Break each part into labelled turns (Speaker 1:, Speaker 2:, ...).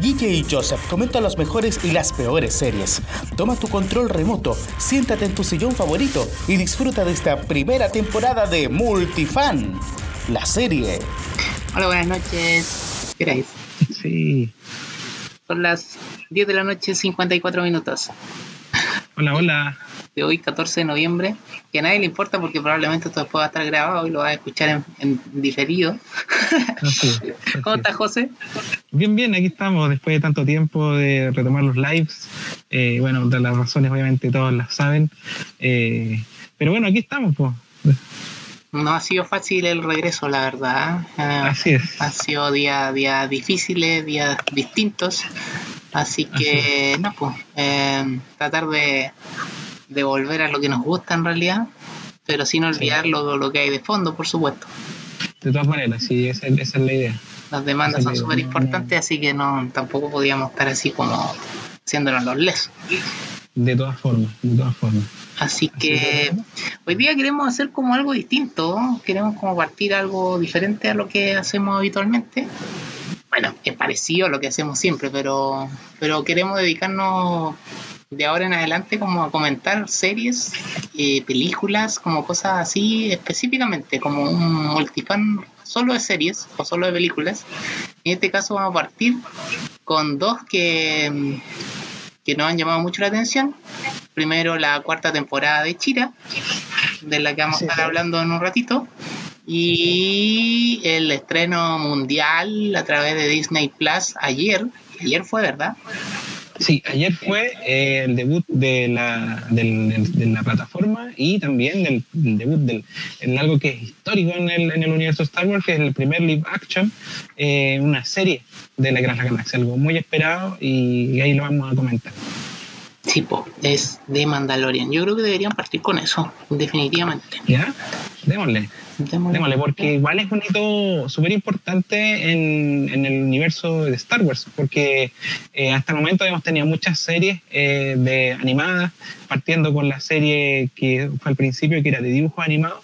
Speaker 1: Guille y Joseph comentan las mejores y las peores series. Toma tu control remoto, siéntate en tu sillón favorito y disfruta de esta primera temporada de Multifan, la serie.
Speaker 2: Hola, buenas noches. ¿Qué queréis?
Speaker 3: Sí.
Speaker 2: Son las 10 de la noche, 54 minutos.
Speaker 3: Hola, hola.
Speaker 2: De hoy, 14 de noviembre. Que a nadie le importa porque probablemente esto después va a estar grabado y lo va a escuchar en, en diferido.
Speaker 3: Así es, así
Speaker 2: ¿Cómo
Speaker 3: es.
Speaker 2: estás, José?
Speaker 3: Bien, bien, aquí estamos después de tanto tiempo de retomar los lives. Eh, bueno, de las razones obviamente todos las saben. Eh, pero bueno, aquí estamos, pues.
Speaker 2: No ha sido fácil el regreso, la verdad. Ah,
Speaker 3: Así es.
Speaker 2: Han sido días días difíciles, días distintos. Así que, no, pues, eh, tratar de, de volver a lo que nos gusta en realidad, pero sin olvidar lo, lo que hay de fondo, por supuesto.
Speaker 3: De todas maneras, sí, esa, esa es la idea.
Speaker 2: Las demandas son súper importantes, así que no tampoco podíamos estar así como haciéndonos los lesos.
Speaker 3: De todas formas, de todas formas.
Speaker 2: Así que hoy día queremos hacer como algo distinto, ¿no? queremos como partir algo diferente a lo que hacemos habitualmente. Bueno, es parecido a lo que hacemos siempre, pero, pero queremos dedicarnos de ahora en adelante como a comentar series, eh, películas, como cosas así específicamente, como un multifan solo de series o solo de películas. En este caso vamos a partir con dos que, que nos han llamado mucho la atención. Primero la cuarta temporada de Chira, de la que vamos
Speaker 3: Sí,
Speaker 2: a estar
Speaker 3: sí.
Speaker 2: hablando en un ratito. Y el estreno mundial a través de Disney Plus ayer. Ayer fue, ¿verdad?
Speaker 3: Sí, ayer fue eh, el debut de la, del- del- de la plataforma y también del, del debut del, en algo que es histórico en el, en el universo Star Wars, que es el primer live action, eh, una serie de la Gran Galaxia, algo muy esperado y, ahí lo vamos a comentar.
Speaker 2: Sí, po, es de Mandalorian. Yo creo que deberían partir con eso, definitivamente.
Speaker 3: ¿Ya? Démosle.
Speaker 2: Démosle.
Speaker 3: Porque igual es un hito súper importante en, en el universo de Star Wars, porque eh, hasta el momento hemos tenido muchas series eh, de animadas, partiendo con la serie que fue al principio, que era de dibujos animados,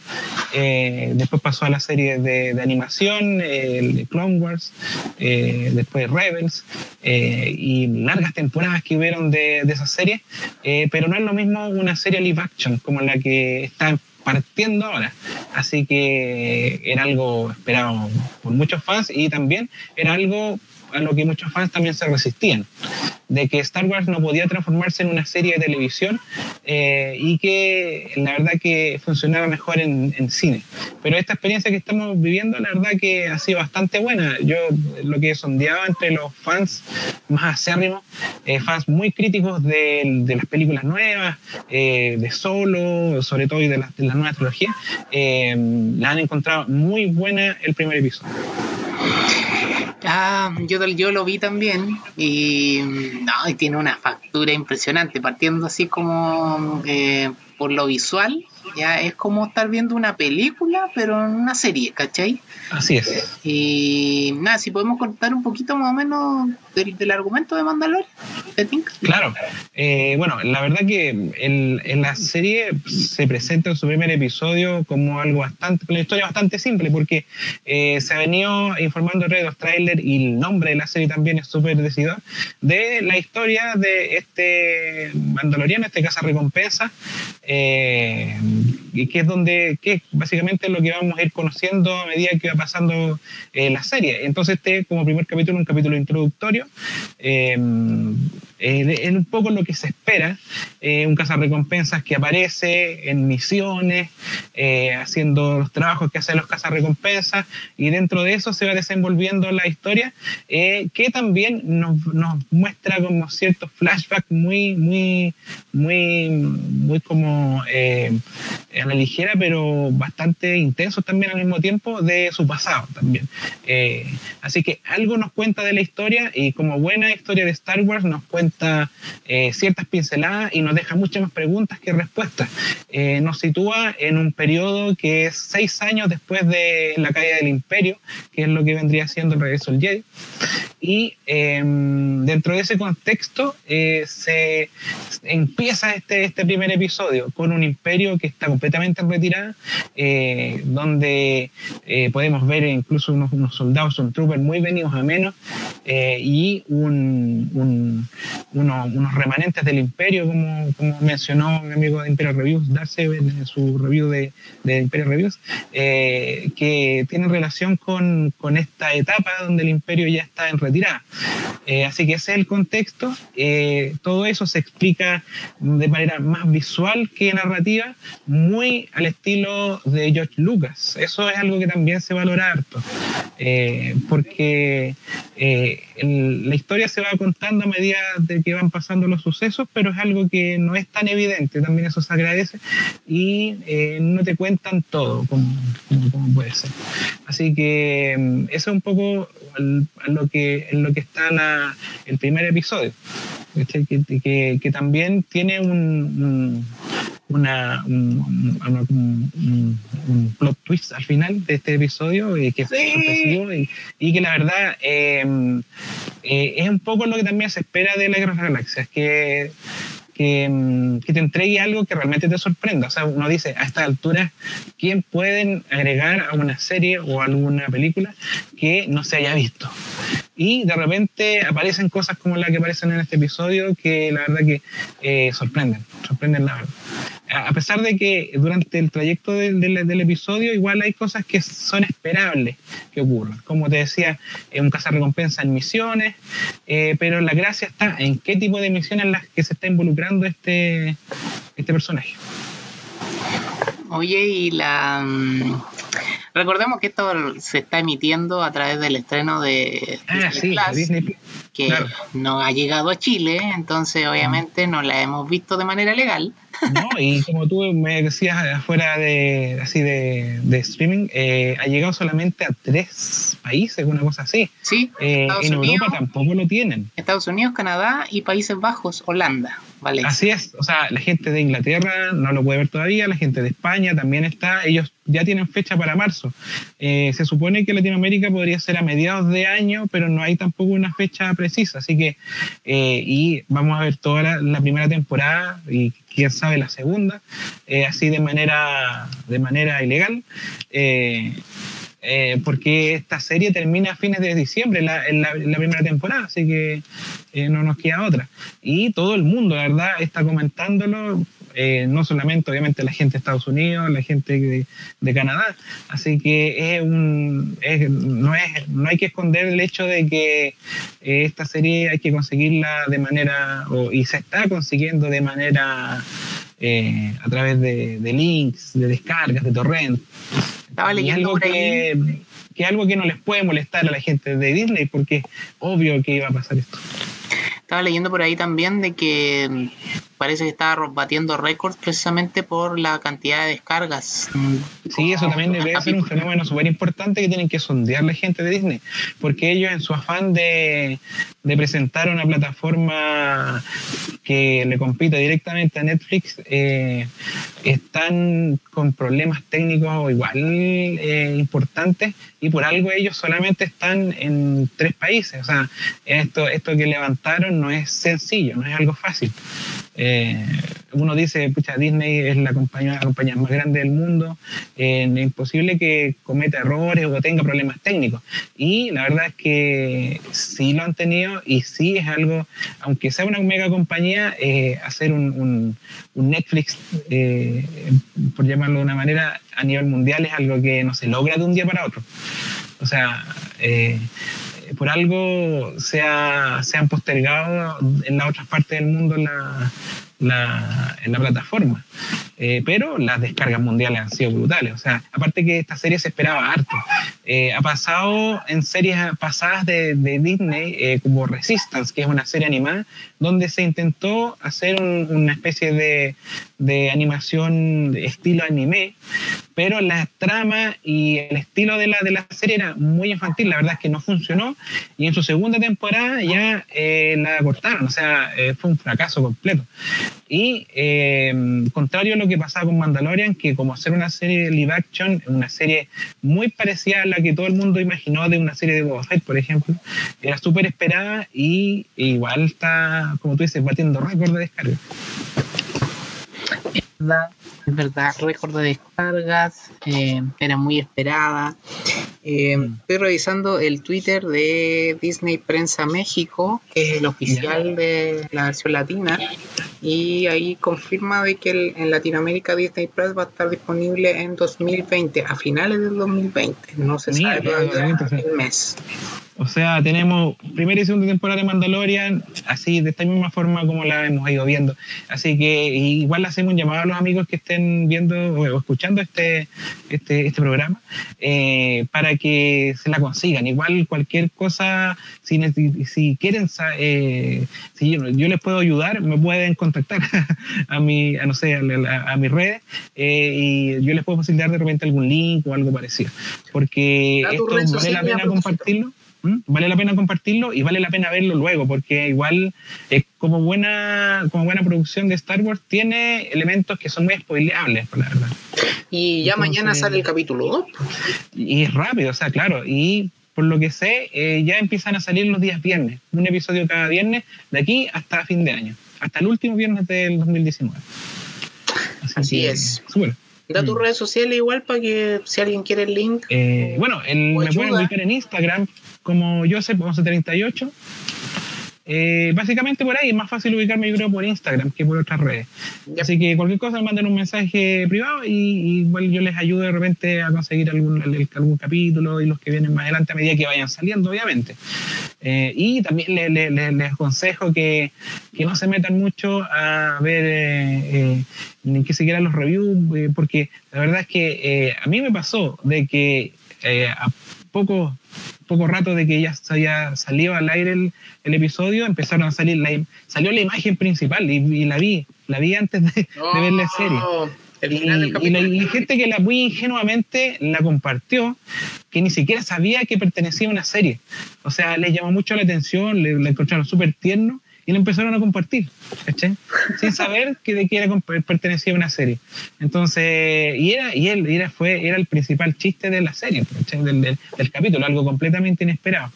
Speaker 3: eh, después pasó a la serie de, animación, eh, el Clone Wars, después Rebels, y largas temporadas que hubieron de, de esa serie, eh, pero no es lo mismo una serie live action como la que está partiendo ahora. Así que era algo esperado por muchos fans y también era algo a lo que muchos fans también se resistían, de que Star Wars no podía transformarse en una serie de televisión eh, y que la verdad que funcionaba mejor en, cine. Pero esta experiencia que estamos viviendo, la verdad que ha sido bastante buena. Yo lo que he sondeado entre los fans más acérrimos, eh, fans muy críticos de, las películas nuevas, eh, de Solo, sobre todo y de, las de la nueva trilogía, eh, la han encontrado muy buena el primer episodio.
Speaker 2: Ah, yo, yo lo vi también y, no, y tiene una factura impresionante, partiendo así como eh, por lo visual, ya es como estar viendo una película, pero en una serie, ¿cachai?
Speaker 3: Así es.
Speaker 2: Y nada, si podemos contar un poquito más o menos del, del argumento de Mandalorian, ¿te?
Speaker 3: Claro, Eh, bueno, la verdad que el- en la serie se presenta en su primer episodio como algo bastante, una historia bastante simple, porque eh, se ha venido informando en los trailers y el nombre de la serie también es súper decidor, de la historia de este mandaloriano, este recompensa eh, y que es donde, que es básicamente lo que vamos a ir conociendo a medida que va pasando eh, la serie. Entonces este como primer capítulo, un capítulo introductorio, es un poco lo que se espera, eh, un cazarrecompensas que aparece en misiones, eh, haciendo los trabajos que hacen los cazarrecompensas, y dentro de eso se va desenvolviendo la historia, que también nos, nos muestra como ciertos flashbacks muy, muy, muy, muy como a la ligera, pero bastante intensos también al mismo tiempo de su pasado también. Eh, así que algo nos cuenta de la historia y como buena historia de Star Wars nos cuenta eh, ciertas pinceladas y nos deja muchas más preguntas que respuestas. Eh, nos sitúa en un periodo que es seis años después de la caída del imperio, que es lo que vendría siendo el regreso del Jedi. y em, dentro de ese contexto eh, se empieza este, este primer episodio con un imperio que está completamente en retirada, eh, donde eh, podemos ver incluso unos, unos, soldados, un trooper muy venidos a menos y un, unos remanentes del imperio, como, como mencionó mi amigo de Imperio Reviews, Darse en su review de, de Imperio Reviews, que tienen relación con, con esta etapa donde el imperio ya está en retirada. Eh, así que ese es el contexto. Eh, todo eso se explica de manera más visual que narrativa, muy al estilo de George Lucas. Eso es algo que también se valora harto, eh, porque la historia se va contando a medida de que van pasando los sucesos, pero es algo que no es tan evidente, también eso se agradece, y no te cuentan todo como, como, puede ser. Así que mm, eso es un poco lo que, en lo que está el primer episodio, que, que, también tiene un, una, un, plot twist al final de este episodio y que es y, que la verdad em, eh, es un poco lo que también se espera de la Guerra de las Galaxias, que que, que, te entregue algo que realmente te sorprenda. O sea, uno dice, a esta altura, ¿quién pueden agregar a una serie o alguna película que no se haya visto? Y de repente aparecen cosas como las que aparecen en este episodio que la verdad que eh, sorprenden, sorprenden la verdad a pesar de que durante el trayecto del, del, episodio igual hay cosas que son esperables que ocurran. Como te decía, es un recompensa en misiones, eh, pero la gracia está en qué tipo de misiones en las que se está involucrando este, este personaje.
Speaker 2: Oye, y la... Mm, recordemos que esto se está emitiendo a través del estreno de
Speaker 3: ah, Disney Plus,
Speaker 2: que no ha llegado a Chile, entonces obviamente no la hemos visto de manera legal.
Speaker 3: No, y como tú me decías afuera de así de, streaming, eh, ha llegado solamente a tres países, una cosa así.
Speaker 2: Sí,
Speaker 3: eh, en Europa tampoco lo tienen.
Speaker 2: Estados Unidos, Canadá y Países Bajos, Holanda. Vale.
Speaker 3: Así es, o sea, la gente de Inglaterra no lo puede ver todavía, la gente de España también está, ellos ya tienen fecha para marzo. Eh, se supone que Latinoamérica podría ser a mediados de año, pero no hay tampoco una fecha precisa, así que, y vamos a ver toda la, la primera temporada y quién sabe la segunda, eh, así de manera, de manera ilegal. Eh, eh, porque esta serie termina a fines de diciembre, en la, primera temporada, así que no nos queda otra. Y todo el mundo, la verdad, está comentándolo, no solamente obviamente la gente de Estados Unidos, la gente de, Canadá, así que es un, no, es, no hay que esconder el hecho de que esta serie hay que conseguirla de manera, y se está consiguiendo de manera eh, a través de, links, de descargas, de torrent.
Speaker 2: Estaba leyendo
Speaker 3: algo que, que algo que no les puede molestar a la gente de Disney porque es obvio que iba a pasar esto.
Speaker 2: Estaba leyendo por ahí también de que parece que estaba batiendo récords precisamente por la cantidad de descargas.
Speaker 3: Sí, eso también debe ser un fenómeno súper importante que tienen que sondear la gente de Disney, porque ellos en su afán de, presentar una plataforma que le compita directamente a Netflix, eh, están con problemas técnicos igual eh, importantes y por algo ellos solamente están en tres países. O sea, esto, esto que levantaron no es sencillo, no es algo fácil. Eh, uno dice, pucha, Disney es la compañía, compañía más grande del mundo, eh, es imposible que cometa errores o tenga problemas técnicos. Y la verdad es que sí lo han tenido y sí es algo, aunque sea una mega compañía, eh, hacer un, un Netflix, por llamarlo de una manera, a nivel mundial es algo que no se logra de un día para otro. O sea, por algo se, se, han postergado en las otras partes del mundo la, la, en la plataforma. Eh, pero las descargas mundiales han sido brutales. O sea, aparte que esta serie se esperaba harto. Eh, ha pasado en series pasadas de, de Disney, eh, como Resistance, que es una serie animada, donde se intentó hacer una especie de, de animación estilo anime, pero la trama y el estilo de la, de la serie era muy infantil, la verdad es que no funcionó, y en su segunda temporada ya eh, la cortaron, o sea, eh, fue un fracaso completo. Y eh, contrario a lo que pasaba con Mandalorian, que como hacer una serie de live action, una serie muy parecida a la que todo el mundo imaginó de una serie de Boba Fett, por ejemplo, era súper esperada y igual está, como tú dices, batiendo récord de descarga.
Speaker 2: Es verdad, récord de descargas, eh, era muy esperada. Eh, estoy revisando el Twitter de Disney Prensa México, que es el oficial de la versión latina, y ahí confirma de que el- en Latinoamérica Disney Plus va a estar disponible en 2020, a finales del 2020. No se
Speaker 3: Mira,
Speaker 2: sabe todavía el mes.
Speaker 3: O sea, tenemos primera y segunda temporada de Mandalorian, así de esta misma forma como la hemos ido viendo. Así que igual le hacemos un llamado a los amigos que estén viendo o escuchando este, este, este programa eh, para que se la consigan. Igual cualquier cosa, si, si quieren, eh, si yo, yo les puedo ayudar, me pueden contactar a mi, a no sé, a, a- a mis redes eh, y yo les puedo facilitar de repente algún link o algo parecido. Porque esto vale la pena compartirlo. ¿Mm? Vale la pena compartirlo y vale la pena verlo luego, porque igual eh, como buena como buena producción de Star Wars tiene elementos que son muy spoileables, la verdad.
Speaker 2: Y ya
Speaker 3: Entonces-
Speaker 2: mañana sale el capítulo 2.
Speaker 3: Y es rápido, o sea, claro. Y por lo que sé, eh, ya empiezan a salir los días viernes. Un episodio cada viernes de aquí hasta fin de año. Hasta el último viernes del 2019.
Speaker 2: Así
Speaker 3: que,
Speaker 2: es.
Speaker 3: súper.
Speaker 2: Da tus
Speaker 3: Mm.
Speaker 2: redes sociales igual para que si alguien quiere el link.
Speaker 3: Eh, bueno, el- me pueden ubicar en Instagram como Joseph1138. Eh, básicamente por ahí es más fácil ubicarme yo creo por Instagram que por otras redes. Así que cualquier cosa manden un mensaje privado y, y igual yo les ayudo de repente a conseguir algún, algún capítulo y los que vienen más adelante a medida que vayan saliendo, obviamente. Eh, y también le- le- le- les aconsejo que, que no se metan mucho a ver eh, eh, ni que siquiera los reviews, eh, porque la verdad es que a mí me pasó de que a poco, poco rato de que ya se había salido al aire el, el episodio, empezaron a salir, la, salió la imagen principal y, y la vi, la vi antes de, de ver la serie. Y,
Speaker 2: final del
Speaker 3: y la y gente que la muy ingenuamente la compartió, que ni siquiera sabía que pertenecía a una serie. O sea, les llamó mucho la atención, le, la encontraron súper tierno y lo empezaron a compartir, ¿cachai? Sin saber que de qué era pertenecía a una serie. Entonces, y era, y él, era, fue, era el principal chiste de la serie. Del, del, del capítulo, algo completamente inesperado.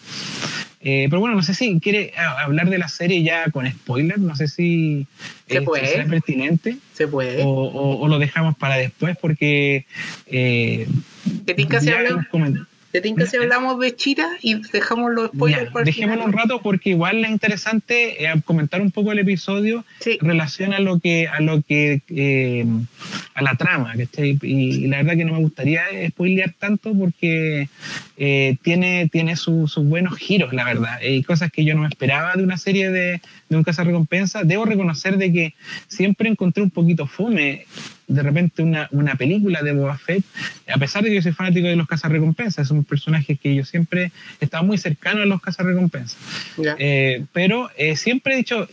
Speaker 3: Eh, pero bueno, no sé si quiere ah, hablar de la serie ya con spoiler, no sé si
Speaker 2: Se
Speaker 3: eh,
Speaker 2: puede.
Speaker 3: será pertinente
Speaker 2: Se puede.
Speaker 3: o, o- o lo dejamos para después porque eh,
Speaker 2: ¿Te tinca si hablamos. Te tinca si hablamos de Chira y dejamos los spoilers
Speaker 3: Ya,
Speaker 2: para el
Speaker 3: dejémoslo un rato porque igual es interesante eh, comentar un poco el episodio
Speaker 2: Sí.
Speaker 3: en relación a lo que a lo que eh, a la trama ¿cachai? y, y la verdad que no me gustaría spoilear tanto porque eh, tiene tiene su- sus buenos giros la verdad y cosas que yo no me esperaba de una serie de, de un recompensa debo reconocer de que siempre encontré un poquito fome de repente una, una película de Boba Fett, a pesar de que yo soy fanático de los cazarrecompensas, son personajes que yo siempre he estado muy cercano a los cazarrecompensas.
Speaker 2: Ya.
Speaker 3: Eh, pero eh, siempre he dicho,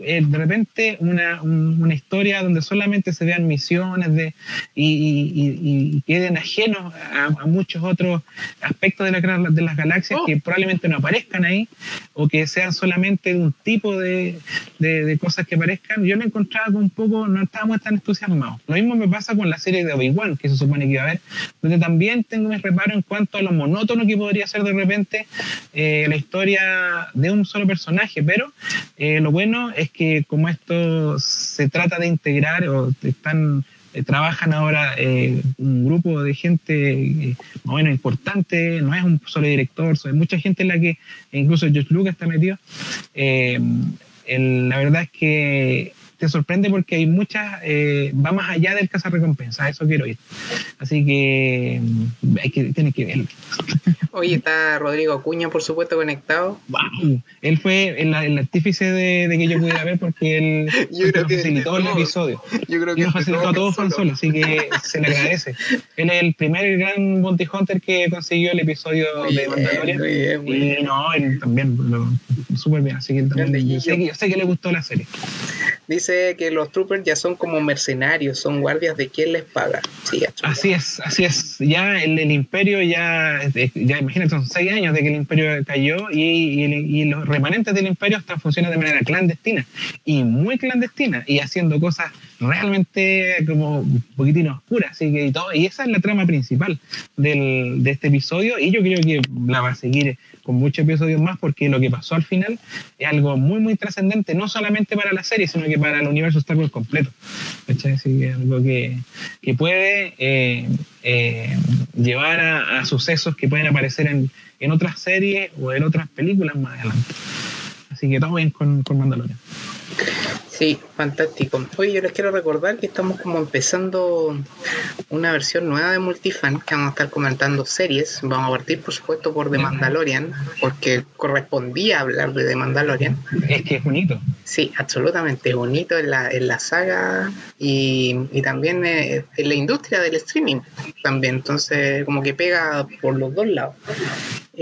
Speaker 3: eh, de repente, una, un- una historia donde solamente se vean misiones de, y, y- y- y queden ajenos a, a muchos otros aspectos de, la, de las galaxias
Speaker 2: Oh.
Speaker 3: que probablemente no aparezcan ahí o que sean solamente un tipo de, de- de cosas que aparezcan, yo lo encontraba con un poco, no estábamos tan entusiasmados. Lo mismo me pasa con la serie de Obi-Wan, que se supone que iba a haber, donde también tengo mis reparos en cuanto a lo monótono que podría ser de repente eh, la historia de un solo personaje, pero eh, lo bueno es que como esto se trata de integrar o están eh, trabajan ahora un grupo de gente importante, no es un solo director, hay mucha gente en la que incluso George Lucas está metido. La verdad es que te sorprende porque hay muchas, eh, va más allá del recompensa, a eso quiero ir. Así que mm, hay que tienes que verlo.
Speaker 2: Oye, está Rodrigo Acuña, por supuesto, conectado.
Speaker 3: Wow. Él fue el, el artífice de, de que yo pudiera ver porque él nos
Speaker 2: que
Speaker 3: facilitó el episodio.
Speaker 2: Yo creo
Speaker 3: Y nos facilitó a todos Solo, así que se le agradece. Él es el primer gran Bounty Hunter que consiguió el episodio
Speaker 2: Muy
Speaker 3: de
Speaker 2: bien,
Speaker 3: Mandalorian.
Speaker 2: muy bien, muy bien.
Speaker 3: Y no, él también lo súper bien, así que él también- yo, sé que, yo sé que le gustó la serie.
Speaker 2: Dice que los troopers ya son como mercenarios, son guardias de quien les paga. Sí,
Speaker 3: así es, así es. Ya el, el imperio ya, ya imagínate, son seis años de que el imperio cayó y, y, los remanentes del imperio están funcionando de manera clandestina y muy clandestina y haciendo cosas realmente como un poquitín oscuras. Así que y, todo, y esa es la trama principal del, de este episodio y yo creo que la va a seguir con muchos episodios más porque lo que pasó al final es algo muy, muy trascendente, no solamente para la serie, sino que para el universo Star Wars completo. Que algo que, que puede eh, eh, llevar a, sucesos que pueden aparecer en, en, otras series o en otras películas más adelante. Así que todo bien con, con Mandalorian.
Speaker 2: Sí, fantástico. Hoy yo les quiero recordar que estamos como empezando una versión nueva de Multifan, que vamos a estar comentando series. Vamos a partir, por supuesto, por The Mandalorian, porque correspondía hablar de The Mandalorian.
Speaker 3: Es que es bonito.
Speaker 2: Sí, absolutamente bonito en la, en la saga y, y también eh, en la industria del streaming también. Entonces, como que pega por los dos lados.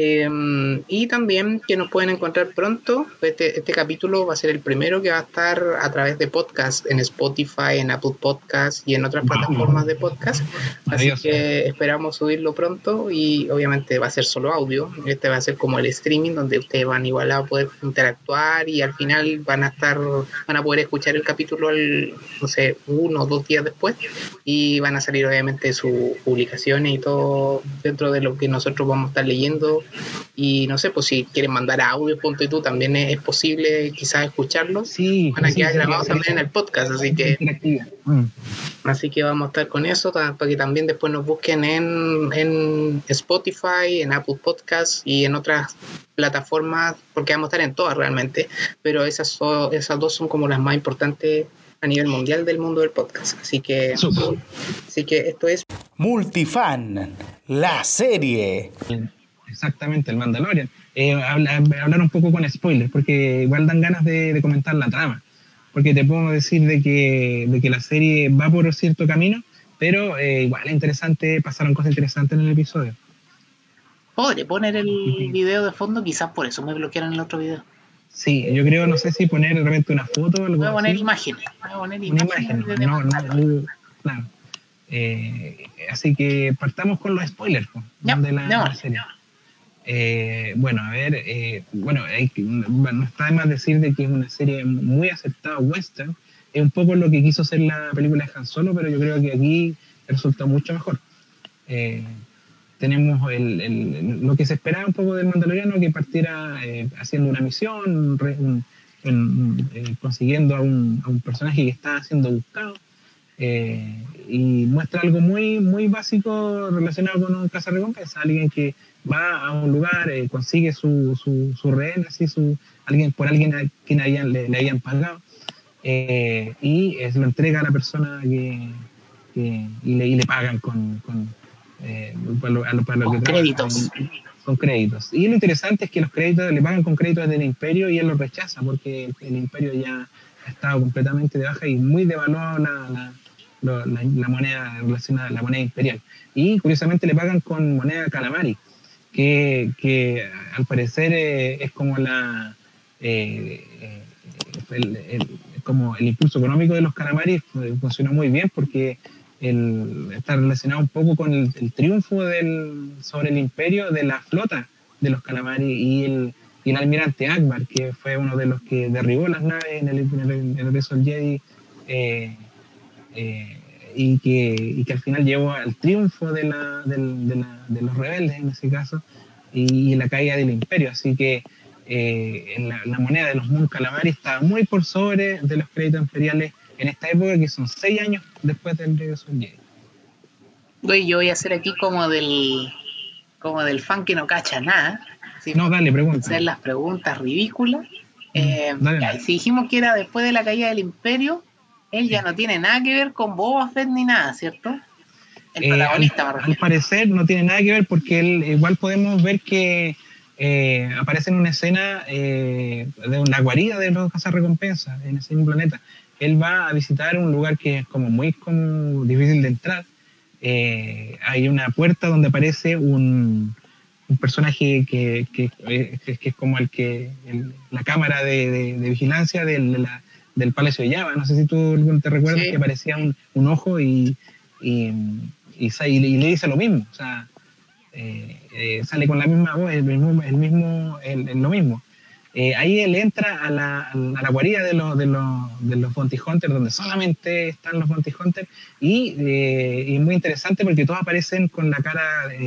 Speaker 2: Em, y también que nos pueden encontrar pronto. Este, este capítulo va a ser el primero que va a estar a través de podcast en Spotify, en Apple Podcast y en otras plataformas de podcast. Así que esperamos subirlo pronto y obviamente va a ser solo audio. Este va a ser como el streaming donde ustedes van igual a poder interactuar y al final van a estar, van a poder escuchar el capítulo al, no sé, uno o dos días después y van a salir obviamente sus publicaciones y todo dentro de lo que nosotros vamos a estar leyendo y no sé, pues si quieren mandar audio, ponte tú, también es, posible quizás escucharlo.
Speaker 3: Sí,
Speaker 2: van a quedar grabados también en el podcast, así que mm. así que vamos a estar con eso para que también después nos busquen en, en Spotify, en Apple Podcasts y en otras plataformas, porque vamos a estar en todas realmente, pero esas, esas dos son como las más importantes a nivel mundial del mundo del podcast. Así que, así que esto es
Speaker 1: Multifan, la serie.
Speaker 3: Exactamente, el Mandalorian. Eh, hablar un poco con spoilers, porque igual dan ganas de, comentar la trama. Porque te puedo decir de que, de que la serie va por cierto camino, pero eh, igual es interesante, pasaron cosas interesantes en el episodio.
Speaker 2: Podré poner el video de fondo, quizás por eso me bloquearon el otro video.
Speaker 3: Sí, yo creo, no sé si poner realmente una foto.
Speaker 2: Algo voy a poner imágenes. Voy a poner imágenes.
Speaker 3: no, no, claro. Eh, así que partamos con los spoilers de la serie. Eh, bueno, a ver, eh, bueno, no está de más decir de que es una serie muy aceptada western. Es un poco lo que quiso hacer la película de Han Solo, pero yo creo que aquí resulta mucho mejor. Eh, tenemos el, lo que se esperaba un poco del Mandaloriano, que partiera haciendo una misión, consiguiendo a un, a un, personaje que está siendo buscado. Y muestra algo muy, muy básico relacionado con un cazarrecompensa, alguien que va a un lugar, eh, consigue su, su, su, rehén, así, su, alguien, por alguien a quien le, le, hayan pagado, eh, y se lo entrega a la persona que, y, le, y, le, pagan con, con eh,
Speaker 2: créditos.
Speaker 3: Con créditos. Y lo interesante es que los créditos le pagan con créditos del imperio y él los rechaza porque el, imperio ya ha estado completamente de baja y muy devaluado la, la, la, moneda relacionada, la moneda imperial. Y curiosamente le pagan con moneda calamari que, al parecer eh, es como la eh, eh, el, como el impulso económico de los calamares funcionó muy bien porque el, está relacionado un poco con el, triunfo del, sobre el imperio de la flota de los calamares y el, y el almirante Akbar, que fue uno de los que derribó las naves en el, en el, en Jedi y que, y que al final llevó al triunfo de, la, de, la, de los rebeldes en ese caso y, la caída del imperio. Así que eh, la, moneda de los Moon Calamari está muy por sobre de los créditos imperiales en esta época, que son seis años después del regreso del
Speaker 2: Jedi. yo voy a hacer aquí como del como del fan que no cacha nada.
Speaker 3: No, dale, pregunta.
Speaker 2: Hacer las preguntas ridículas. Mm, eh, si dijimos que era después de la caída del imperio, él ya no tiene nada que ver con Boba Fett ni nada, ¿cierto?
Speaker 3: El eh, protagonista, al, parecer no tiene nada que ver porque él, igual podemos ver que eh, aparece en una escena eh, de una guarida de los cazarrecompensas en ese mismo planeta. Él va a visitar un lugar que es como muy como difícil de entrar. hay una puerta donde aparece un, un personaje que, que, que, es como el que la cámara de, de, vigilancia de la, del Palacio de Java. No sé si tú te recuerdas que parecía un, ojo y, y, y, le dice lo mismo. O sea, eh, eh, sale con la misma voz, el mismo, el mismo, el, lo mismo. Eh, ahí él entra a la, a la guarida de los, de los, de los Bounty Hunters, donde solamente están los Bounty Hunters, y, es muy interesante porque todos aparecen con la cara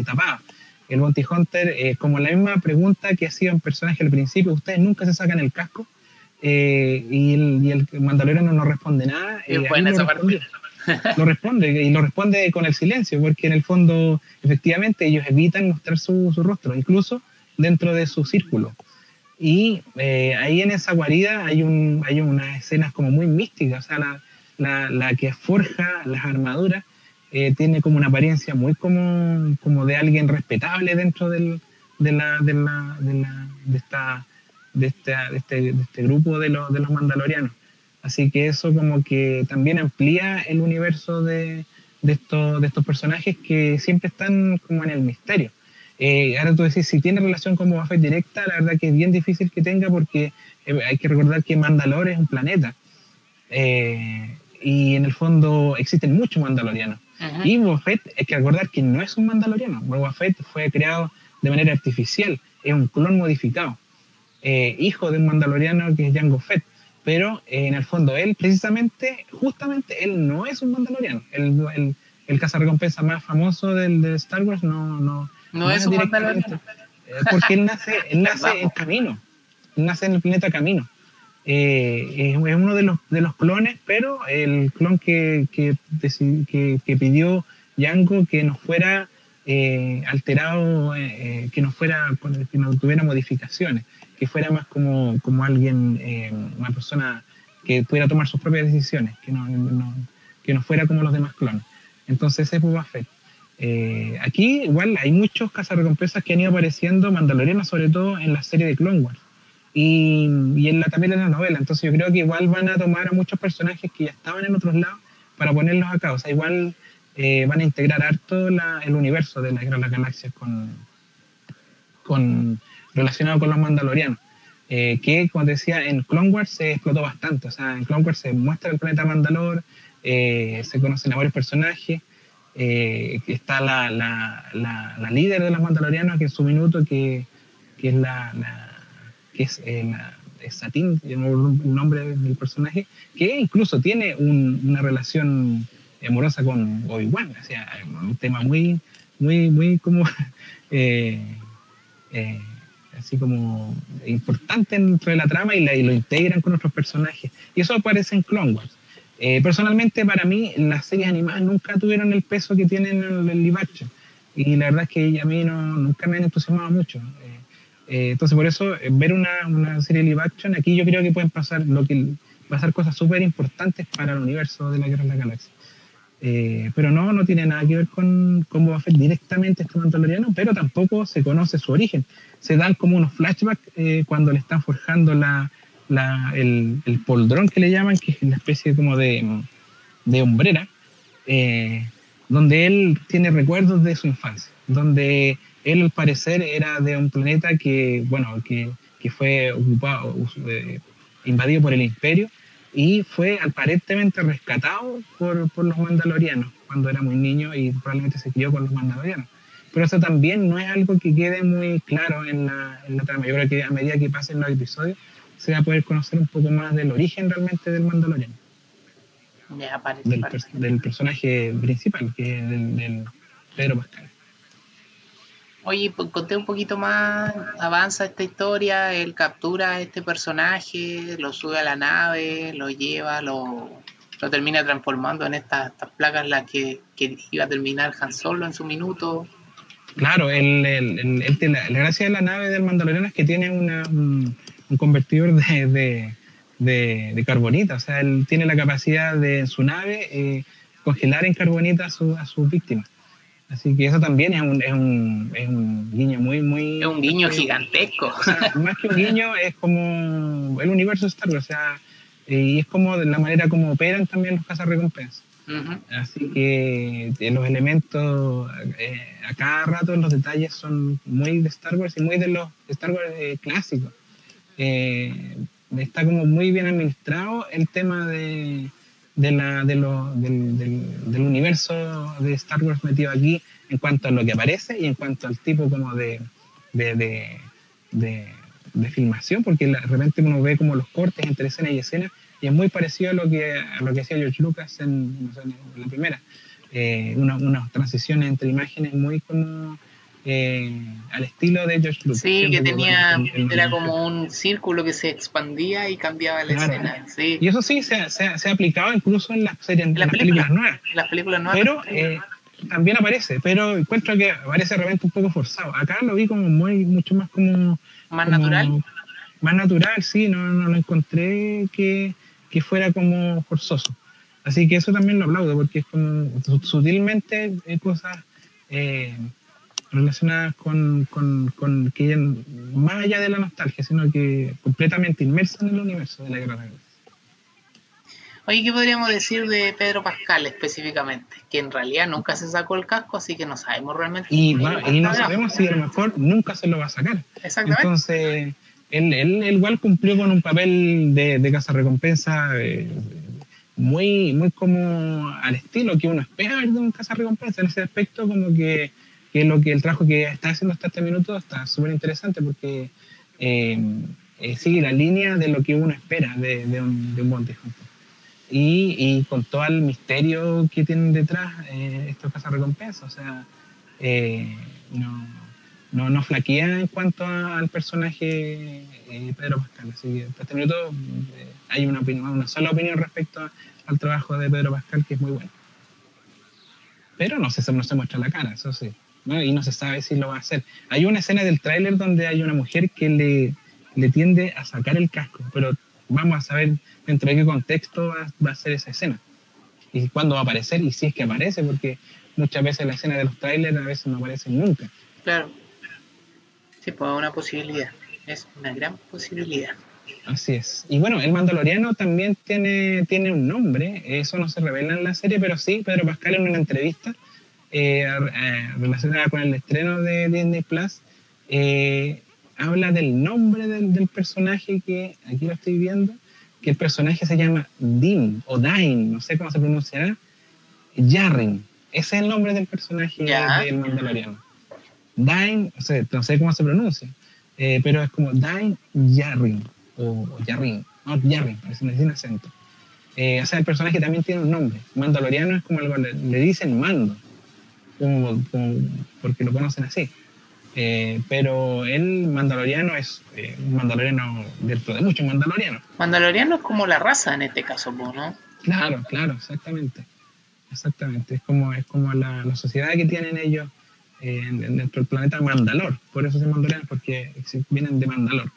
Speaker 3: tapada. El Bounty Hunter, como la misma pregunta que hacía un personaje al principio, ustedes nunca se sacan el casco, y, el, y el Mandaloriano no responde nada.
Speaker 2: Y esa
Speaker 3: lo responde y lo responde con el silencio, porque en el fondo, efectivamente, ellos evitan mostrar su, rostro, incluso dentro de su círculo. Y eh, ahí en esa guarida hay, un, hay unas escenas como muy místicas, o sea, la, la, que forja las armaduras eh, tiene como una apariencia muy como, como de alguien respetable dentro del, de, la, de, la, de, la, de, esta, de, esta, de, este, de este grupo de, los de los mandalorianos. Así que eso como que también amplía el universo de, de, estos, de estos personajes que siempre están como en el misterio. Eh, ahora tú decís, si tiene relación con Boba Fett directa, la verdad que es bien difícil que tenga porque eh, hay que recordar que Mandalore es un planeta. Eh, y en el fondo existen muchos mandalorianos. Y Boba Fett, hay que recordar que no es un mandaloriano. Boba Fett fue creado de manera artificial, es un clon modificado, hijo de un mandaloriano que es Jango Fett pero eh, en el fondo él precisamente, justamente, él no es un mandaloriano. El, el, el cazarrecompensa más famoso del, de Star Wars no, no,
Speaker 2: no, es un mandaloriano.
Speaker 3: Eh, porque él nace, él nace en Camino, él nace en el planeta Camino. Eh, es, uno de los, de los clones, pero el clon que, que, que, que pidió Yango que no fuera alterado, que no fuera, que no tuviera modificaciones que fuera más como, como alguien, eh, una persona que pudiera tomar sus propias decisiones, que no, que no fuera como los demás clones. Entonces ese es Boba Fett. Eh, aquí igual hay muchos cazarrecompensas que han ido apareciendo, mandalorianos sobre todo en la serie de Clone Wars y, y en la, también en la novela. Entonces yo creo que igual van a tomar a muchos personajes que ya estaban en otros lados para ponerlos acá. O sea, igual eh, van a integrar harto el universo de la Guerra de las Galaxias con, relacionado con los mandalorianos. Eh, que, como decía, en Clone Wars se explotó bastante. O sea, en Clone Wars se muestra el planeta Mandalor, eh, se conocen a varios personajes. Está la, la, la, líder de los mandalorianos, que en su minuto, que, que es la, que es, la Satín, el nombre del personaje, que incluso tiene una relación amorosa con Obi-Wan. O sea, un tema muy, muy, muy como así como importante dentro de la trama y, lo integran con otros personajes. Y eso aparece en Clone Wars. Eh, personalmente, para mí, las series animadas nunca tuvieron el peso que tienen en el live. Y la verdad es que a mí no, nunca me han entusiasmado mucho. Eh, eh, entonces, por eso, ver una, una, serie live action, aquí yo creo que pueden pasar, lo que, pasar cosas súper importantes para el universo de la Guerra de la Galaxia. Pero no, no tiene nada que ver con, con Boba Fett directamente este mandaloriano, pero tampoco se conoce su origen. Se dan como unos flashbacks eh, cuando le están forjando la, la, el, el, poldrón que le llaman, que es una especie como de, de hombrera, eh, donde él tiene recuerdos de su infancia, donde él al parecer era de un planeta que, bueno, que, que fue ocupado, eh, invadido por el imperio y fue aparentemente rescatado por, por los mandalorianos cuando era muy niño y probablemente se crió con los mandalorianos pero eso también no es algo que quede muy claro en la, en la trama. Yo creo que a medida que pasen los episodios se va a poder conocer un poco más del origen realmente del Mandalorian. del, del, personaje principal, que es del, Pedro Pascal.
Speaker 2: Oye, pues, conté un poquito más, avanza esta historia, él captura a este personaje, lo sube a la nave, lo lleva, lo, termina transformando en estas, estas placas las que, iba a terminar Han Solo en su minuto.
Speaker 3: Claro, el, la, gracia de la nave del Mandaloriano es que tiene un, convertidor de, de, carbonita, o sea, él tiene la capacidad de su nave eh, congelar en carbonita a su, a su víctima. Así que eso también es un, es un, es un guiño muy, muy...
Speaker 2: Es un guiño gigantesco.
Speaker 3: más que un guiño, es como el universo Star Wars, o sea, y es como de la manera como operan también los cazarrecompensas. Así que eh, los elementos eh, a cada rato los detalles son muy de Star Wars y muy de los Star Wars eh, clásicos. está como muy bien administrado el tema de, de la, de lo, del, del, universo de Star Wars metido aquí en cuanto a lo que aparece y en cuanto al tipo como de, de, de filmación, porque de repente uno ve como los cortes entre escena y escena y es muy parecido a lo que, a lo que hacía George Lucas en, la primera. Eh, unas transiciones entre imágenes muy como eh, al estilo de George Lucas.
Speaker 2: Sí, que tenía, era como un círculo que se expandía y cambiaba la escena. Sí.
Speaker 3: Y eso sí se, se, se, ha aplicado incluso en las series, en, las, películas, nuevas.
Speaker 2: Las películas nuevas.
Speaker 3: Pero eh, también aparece, pero encuentro que aparece realmente un poco forzado. Acá lo vi como muy, mucho más como...
Speaker 2: Más natural.
Speaker 3: Más natural, sí, no, no lo encontré que que fuera como forzoso. Así que eso también lo aplaudo, porque es como sutilmente hay cosas eh, relacionadas con, con, con, que más allá de la nostalgia, sino que completamente inmersa en el universo de la Guerra Negra.
Speaker 2: Oye, ¿qué podríamos decir de Pedro Pascal específicamente? Que en realidad nunca se sacó el casco, así que no sabemos realmente.
Speaker 3: Y, y no sabemos si a lo mejor nunca se lo va a sacar.
Speaker 2: Exactamente.
Speaker 3: Entonces, él, él, igual cumplió con un papel de, de recompensa eh, muy, muy como al estilo que uno espera de un recompensa En ese aspecto, como que, que, lo que el trabajo que está haciendo hasta este minuto está súper interesante porque eh, eh, sigue la línea de lo que uno espera de, de un, de un Bounty Y, y, con todo el misterio que tienen detrás estos recompensas O sea, no no, no flaquea en cuanto al personaje eh, Pedro Pascal. Así que hasta este minuto eh, hay una, opinión, una sola opinión respecto al trabajo de Pedro Pascal que es muy bueno. Pero no se, no se muestra la cara, eso sí. Y no se sabe si lo va a hacer. Hay una escena del tráiler donde hay una mujer que le, le tiende a sacar el casco, pero vamos a saber dentro de qué contexto va, va a ser esa escena. Y cuándo va a aparecer y si es que aparece, porque muchas veces la escena de los trailers a veces no aparecen nunca.
Speaker 2: Claro. Sí, pues una posibilidad. Es una gran posibilidad.
Speaker 3: Así es. Y bueno, el Mandaloriano también tiene, tiene un nombre, eso no se revela en la serie, pero sí, Pedro Pascal en una entrevista eh, relacionada con el estreno de Disney Plus, eh, habla del nombre del, personaje que aquí lo estoy viendo, que el personaje se llama Din o Dain, no sé cómo se pronunciará, Yarrin. Ese es el nombre del personaje del Mandaloriano. Dain, no sé cómo se pronuncia, eh, pero es como Dain Yarrin, o, Yarrin, no Yarrin, parece tiene acento. Eh, o sea, el personaje también tiene un nombre. Mandaloriano es como algo, le, dicen mando, como, porque lo conocen así. Eh, pero el mandaloriano es un mandaloriano dentro de muchos mandalorianos.
Speaker 2: Mandaloriano es como la raza en este caso, ¿no?
Speaker 3: Claro, claro, exactamente. Exactamente. Es como, es como la, la sociedad que tienen ellos dentro del planeta Mandalor. Por eso se Mandalorian, porque vienen de Mandalor.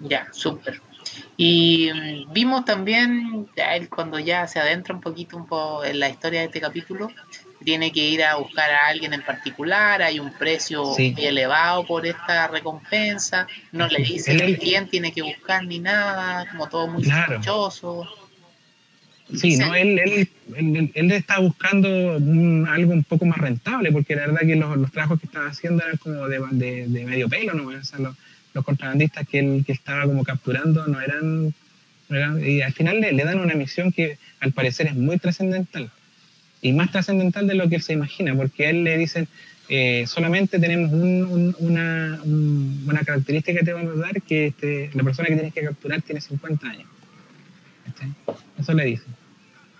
Speaker 2: Ya, súper. Y mm, vimos también, cuando ya se adentra un poquito un poco en la historia de este capítulo, tiene que ir a buscar a alguien en particular, hay un precio elevado por esta recompensa, no le dice quién tiene que buscar ni nada, como todo muy claro.
Speaker 3: Sí, no, él, él, él, está buscando algo un poco más rentable, porque la verdad que los, los trabajos que estaba haciendo eran como de, de, medio pelo, ¿no? O sea, los, los, contrabandistas que él que estaba como capturando no eran, y al final le, dan una misión que al parecer es muy trascendental, y más trascendental de lo que se imagina, porque a él le dicen, eh, solamente tenemos un, una, una característica que te vamos a dar, que este, la persona que tienes que capturar tiene 50 años. Eso le dicen.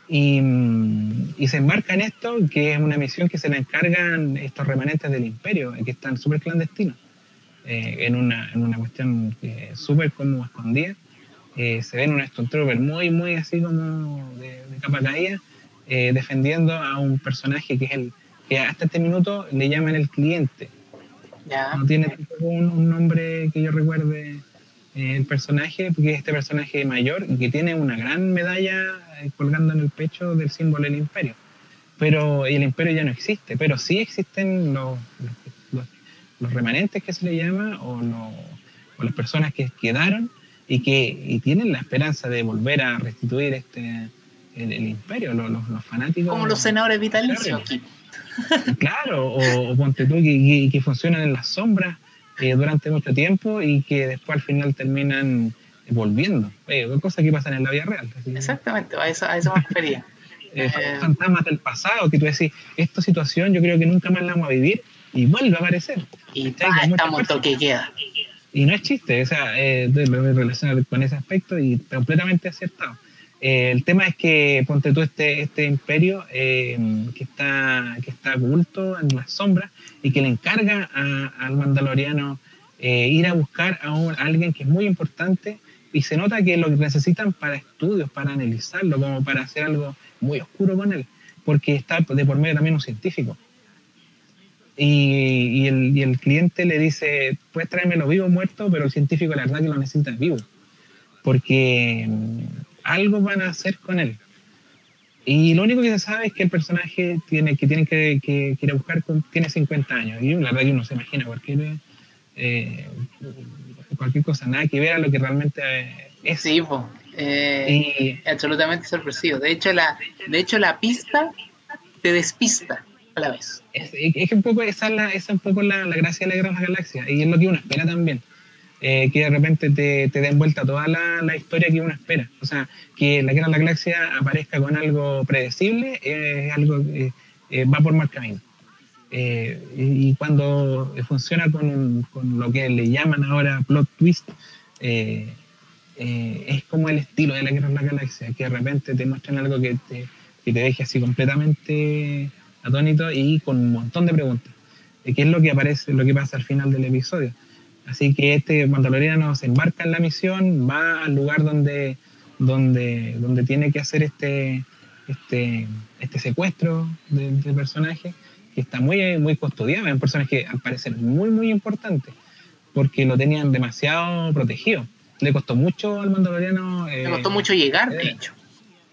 Speaker 3: Y, se embarca en esto, que es una misión que se la encargan estos remanentes del imperio, que están súper clandestinos, eh, en, una, en una cuestión súper como escondida. Eh, se ven un Stormtrooper muy, muy así como de, capa caída, eh, defendiendo a un personaje que es el que hasta este minuto le llaman el cliente. No tiene un, un nombre que yo recuerde el personaje, porque es este personaje mayor y que tiene una gran medalla eh, colgando en el pecho del símbolo del imperio. Pero el imperio ya no existe, pero sí existen los, los, remanentes que se le llama o, o, las personas que quedaron y que y tienen la esperanza de volver a restituir este el, imperio, los, los, fanáticos.
Speaker 2: Como los senadores vitalicios aquí.
Speaker 3: Claro, o, ponte tú que, que funcionan en las sombras eh, durante mucho tiempo y que después al final terminan volviendo, eh, cosas que pasan en la vida real.
Speaker 2: Exactamente, a eso, a eso me refería.
Speaker 3: Eh, fantasmas del pasado, que tú decís, esta situación yo creo que nunca más la vamos a vivir y vuelve a aparecer.
Speaker 2: Y estamos toque queda.
Speaker 3: Y no es chiste, o sea, eh, relacionado con ese aspecto y completamente acertado. Eh, el tema es que, ponte tú este, este imperio eh, que, está, que está oculto en las sombras y que le encarga al mandaloriano eh, ir a buscar a, a, alguien que es muy importante y se nota que lo necesitan para estudios, para analizarlo, como para hacer algo muy oscuro con él, porque está de por medio también un científico. Y, el, y, el, cliente le dice, puedes traérmelo vivo o muerto, pero el científico la verdad que lo necesita vivo, porque algo van a hacer con él. Y lo único que se sabe es que el personaje tiene que, tiene que, que, ir a buscar tiene 50 años. Y la verdad que uno se imagina cualquier, eh, cualquier cosa, nada que ver a lo que realmente es.
Speaker 2: Sí, eh, absolutamente sorpresivo. De hecho, la, de hecho, la pista te despista a la vez.
Speaker 3: Es, es un poco, esa es, la, esa es un poco la, la gracia de la Guerra de las Galaxias y es lo que uno espera también. Eh, que de repente te, te den vuelta toda la, la, historia que uno espera. O sea, que la Guerra de la Galaxia aparezca con algo predecible es algo que eh, va por mal camino. Eh, y, cuando funciona con, con, lo que le llaman ahora plot twist, es como el estilo de la Guerra de la Galaxia, que de repente te muestran algo que te, que te deje así completamente atónito y con un montón de preguntas. ¿Qué es lo que aparece, lo que pasa al final del episodio? Así que este mandaloriano se embarca en la misión, va al lugar donde, donde, donde tiene que hacer este, este, este secuestro del personaje, que está muy, muy custodiado, es un personaje que al parecer muy, muy importante, porque lo tenían demasiado protegido. Le costó mucho al mandaloriano.
Speaker 2: le costó eh, mucho llegar, de hecho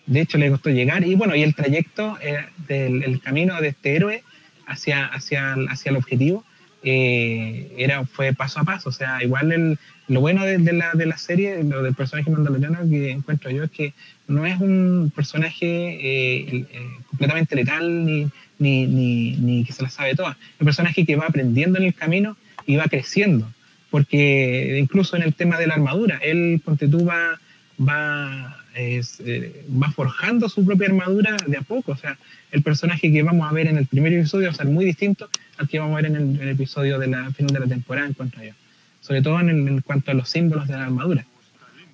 Speaker 3: de hecho, le costó llegar y bueno, y el trayecto eh, del el camino de este héroe hacia, hacia, hacia el objetivo eh, era, fue paso a paso. O sea, igual el, lo bueno de, la, de la serie, lo del personaje mandaloriano que encuentro yo es que no es un personaje eh, completamente letal ni, ni, ni, ni, que se la sabe toda. Es un personaje que va aprendiendo en el camino y va creciendo. Porque incluso en el tema de la armadura, él, ponte tú, va, va eh, va forjando su propia armadura de a poco. O sea, el personaje que vamos a ver en el primer episodio va a ser muy distinto al que vamos a ver en el, episodio de la final de la temporada en cuanto a ello. Sobre todo en, cuanto a los símbolos de la armadura.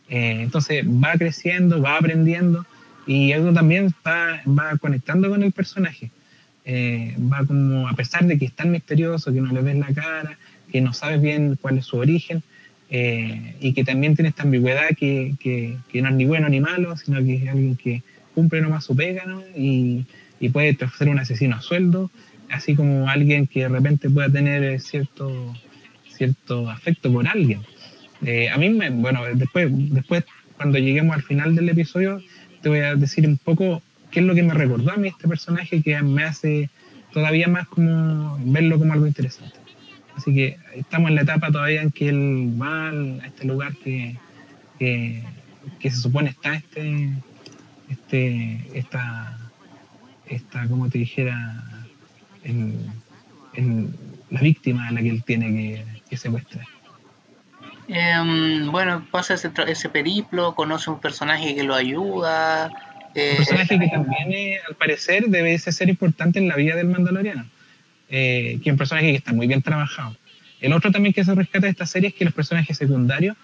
Speaker 3: Eh, entonces va creciendo, va aprendiendo y algo también va, va conectando con el personaje. Eh, va como, a pesar de que es tan misterioso, que no le ves la cara, que no sabes bien cuál es su origen, eh, y que también tiene esta ambigüedad que, que, no es ni bueno ni malo, sino que es alguien que cumple nomás su pega y, y, puede ser un asesino a sueldo, así como alguien que de repente pueda tener cierto, cierto afecto por alguien. Eh, a mí, me, bueno, después, después, cuando lleguemos al final del episodio, te voy a decir un poco qué es lo que me recordó a mí este personaje que me hace todavía más como verlo como algo interesante. Así que estamos en la etapa todavía en que él va a este lugar que, que, se supone está este, este, esta, esta, como te dijera, la víctima a la que él tiene que, que secuestrar.
Speaker 2: Em, bueno, pasa ese, ese, periplo, conoce un personaje que lo ayuda.
Speaker 3: Eh, un personaje que también, eh, al parecer, debe ser importante en la vida del Mandaloriano eh, que un personaje que está muy bien trabajado. El otro también que se rescata de esta serie es que los personajes secundarios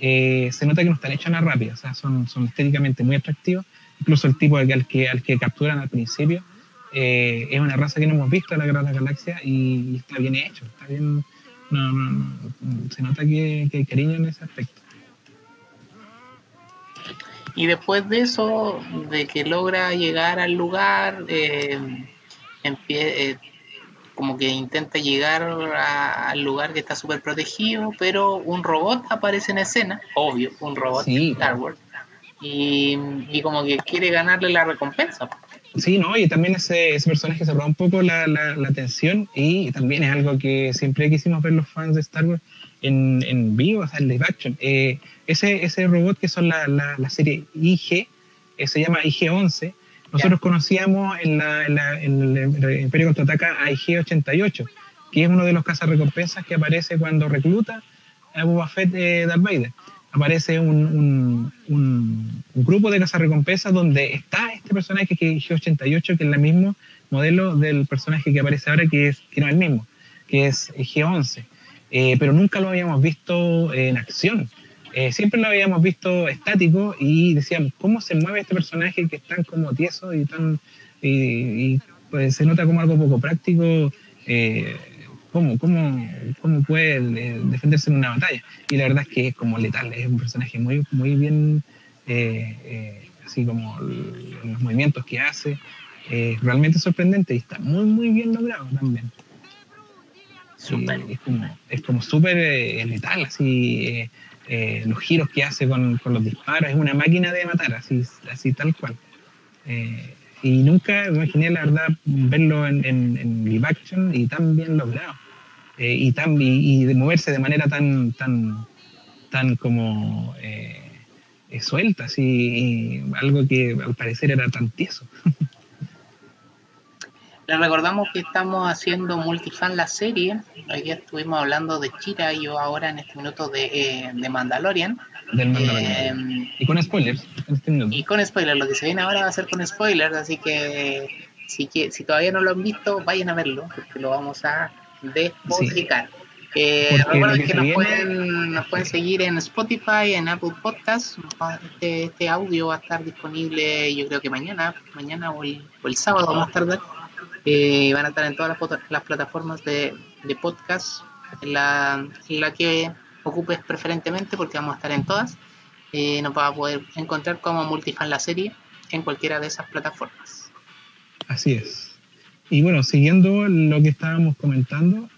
Speaker 3: eh, se nota que no están hechos a rápida, o sea, son, son estéticamente muy atractivos. Incluso el tipo al que, al que capturan al principio eh, es una raza que no hemos visto en la Gran Galaxia y, está bien hecho, está bien. se nota que, hay cariño en ese aspecto.
Speaker 2: Y después de eso, de que logra llegar al lugar, eh, eh como que intenta llegar al lugar que está súper protegido, pero un robot aparece en escena, obvio, un robot de Star Wars, y, como que quiere ganarle la recompensa.
Speaker 3: Sí, ¿no? Y también ese, ese personaje se roba un poco la, la, atención y también es algo que siempre quisimos ver los fans de Star Wars en, en vivo, o sea, en live action. Eh, ese, ese robot que son la, la, serie IG, eh, se llama IG-11, nosotros conocíamos en, el Imperio Contraataca a IG-88, que es uno de los cazarrecompensas que aparece cuando recluta a Boba Fett de Darth aparece un, un, grupo de cazarrecompensas donde está este personaje que es G88, que es el mismo modelo del personaje que aparece ahora, que, es, que no es el mismo, que es G11. Eh, pero nunca lo habíamos visto en acción. Eh, siempre lo habíamos visto estático y decíamos, ¿cómo se mueve este personaje que es tan como tieso y tan... Y, pues se nota como algo poco práctico. Eh, ¿Cómo, cómo, cómo puede defenderse en una batalla? Y la verdad es que es como letal, es un personaje muy, muy bien, así como los movimientos que hace, es realmente sorprendente y está muy, muy bien logrado también. es como es como súper eh, letal, así eh, eh, los giros que hace con, con, los disparos, es una máquina de matar, así, así tal cual. y nunca imaginé, la verdad, verlo en, en, live action y tan bien logrado. y, tan, y, de moverse de manera tan, tan, tan como suelta, así, algo que al parecer era tan tieso.
Speaker 2: Les recordamos que estamos haciendo Multifan la serie. Hoy día estuvimos hablando de Chira y yo ahora en este minuto de, eh, de Mandalorian.
Speaker 3: Eh, y con spoilers.
Speaker 2: Este y con spoilers. Lo que se viene ahora va a ser con spoilers. Así que si, si todavía no lo han visto, vayan a verlo porque lo vamos a despotricar. Eh, recuerden que, nos, pueden, nos pueden seguir en Spotify, en Apple Podcasts. Este, este, audio va a estar disponible yo creo que mañana, mañana o el, o el sábado más tarde. Eh, van a estar en todas las, plataformas de, podcast, en la, que ocupes preferentemente, porque vamos a estar en todas. Eh, nos va a poder encontrar como Multifan la serie en cualquiera de esas plataformas.
Speaker 3: Así es. Y bueno, siguiendo lo que estábamos comentando,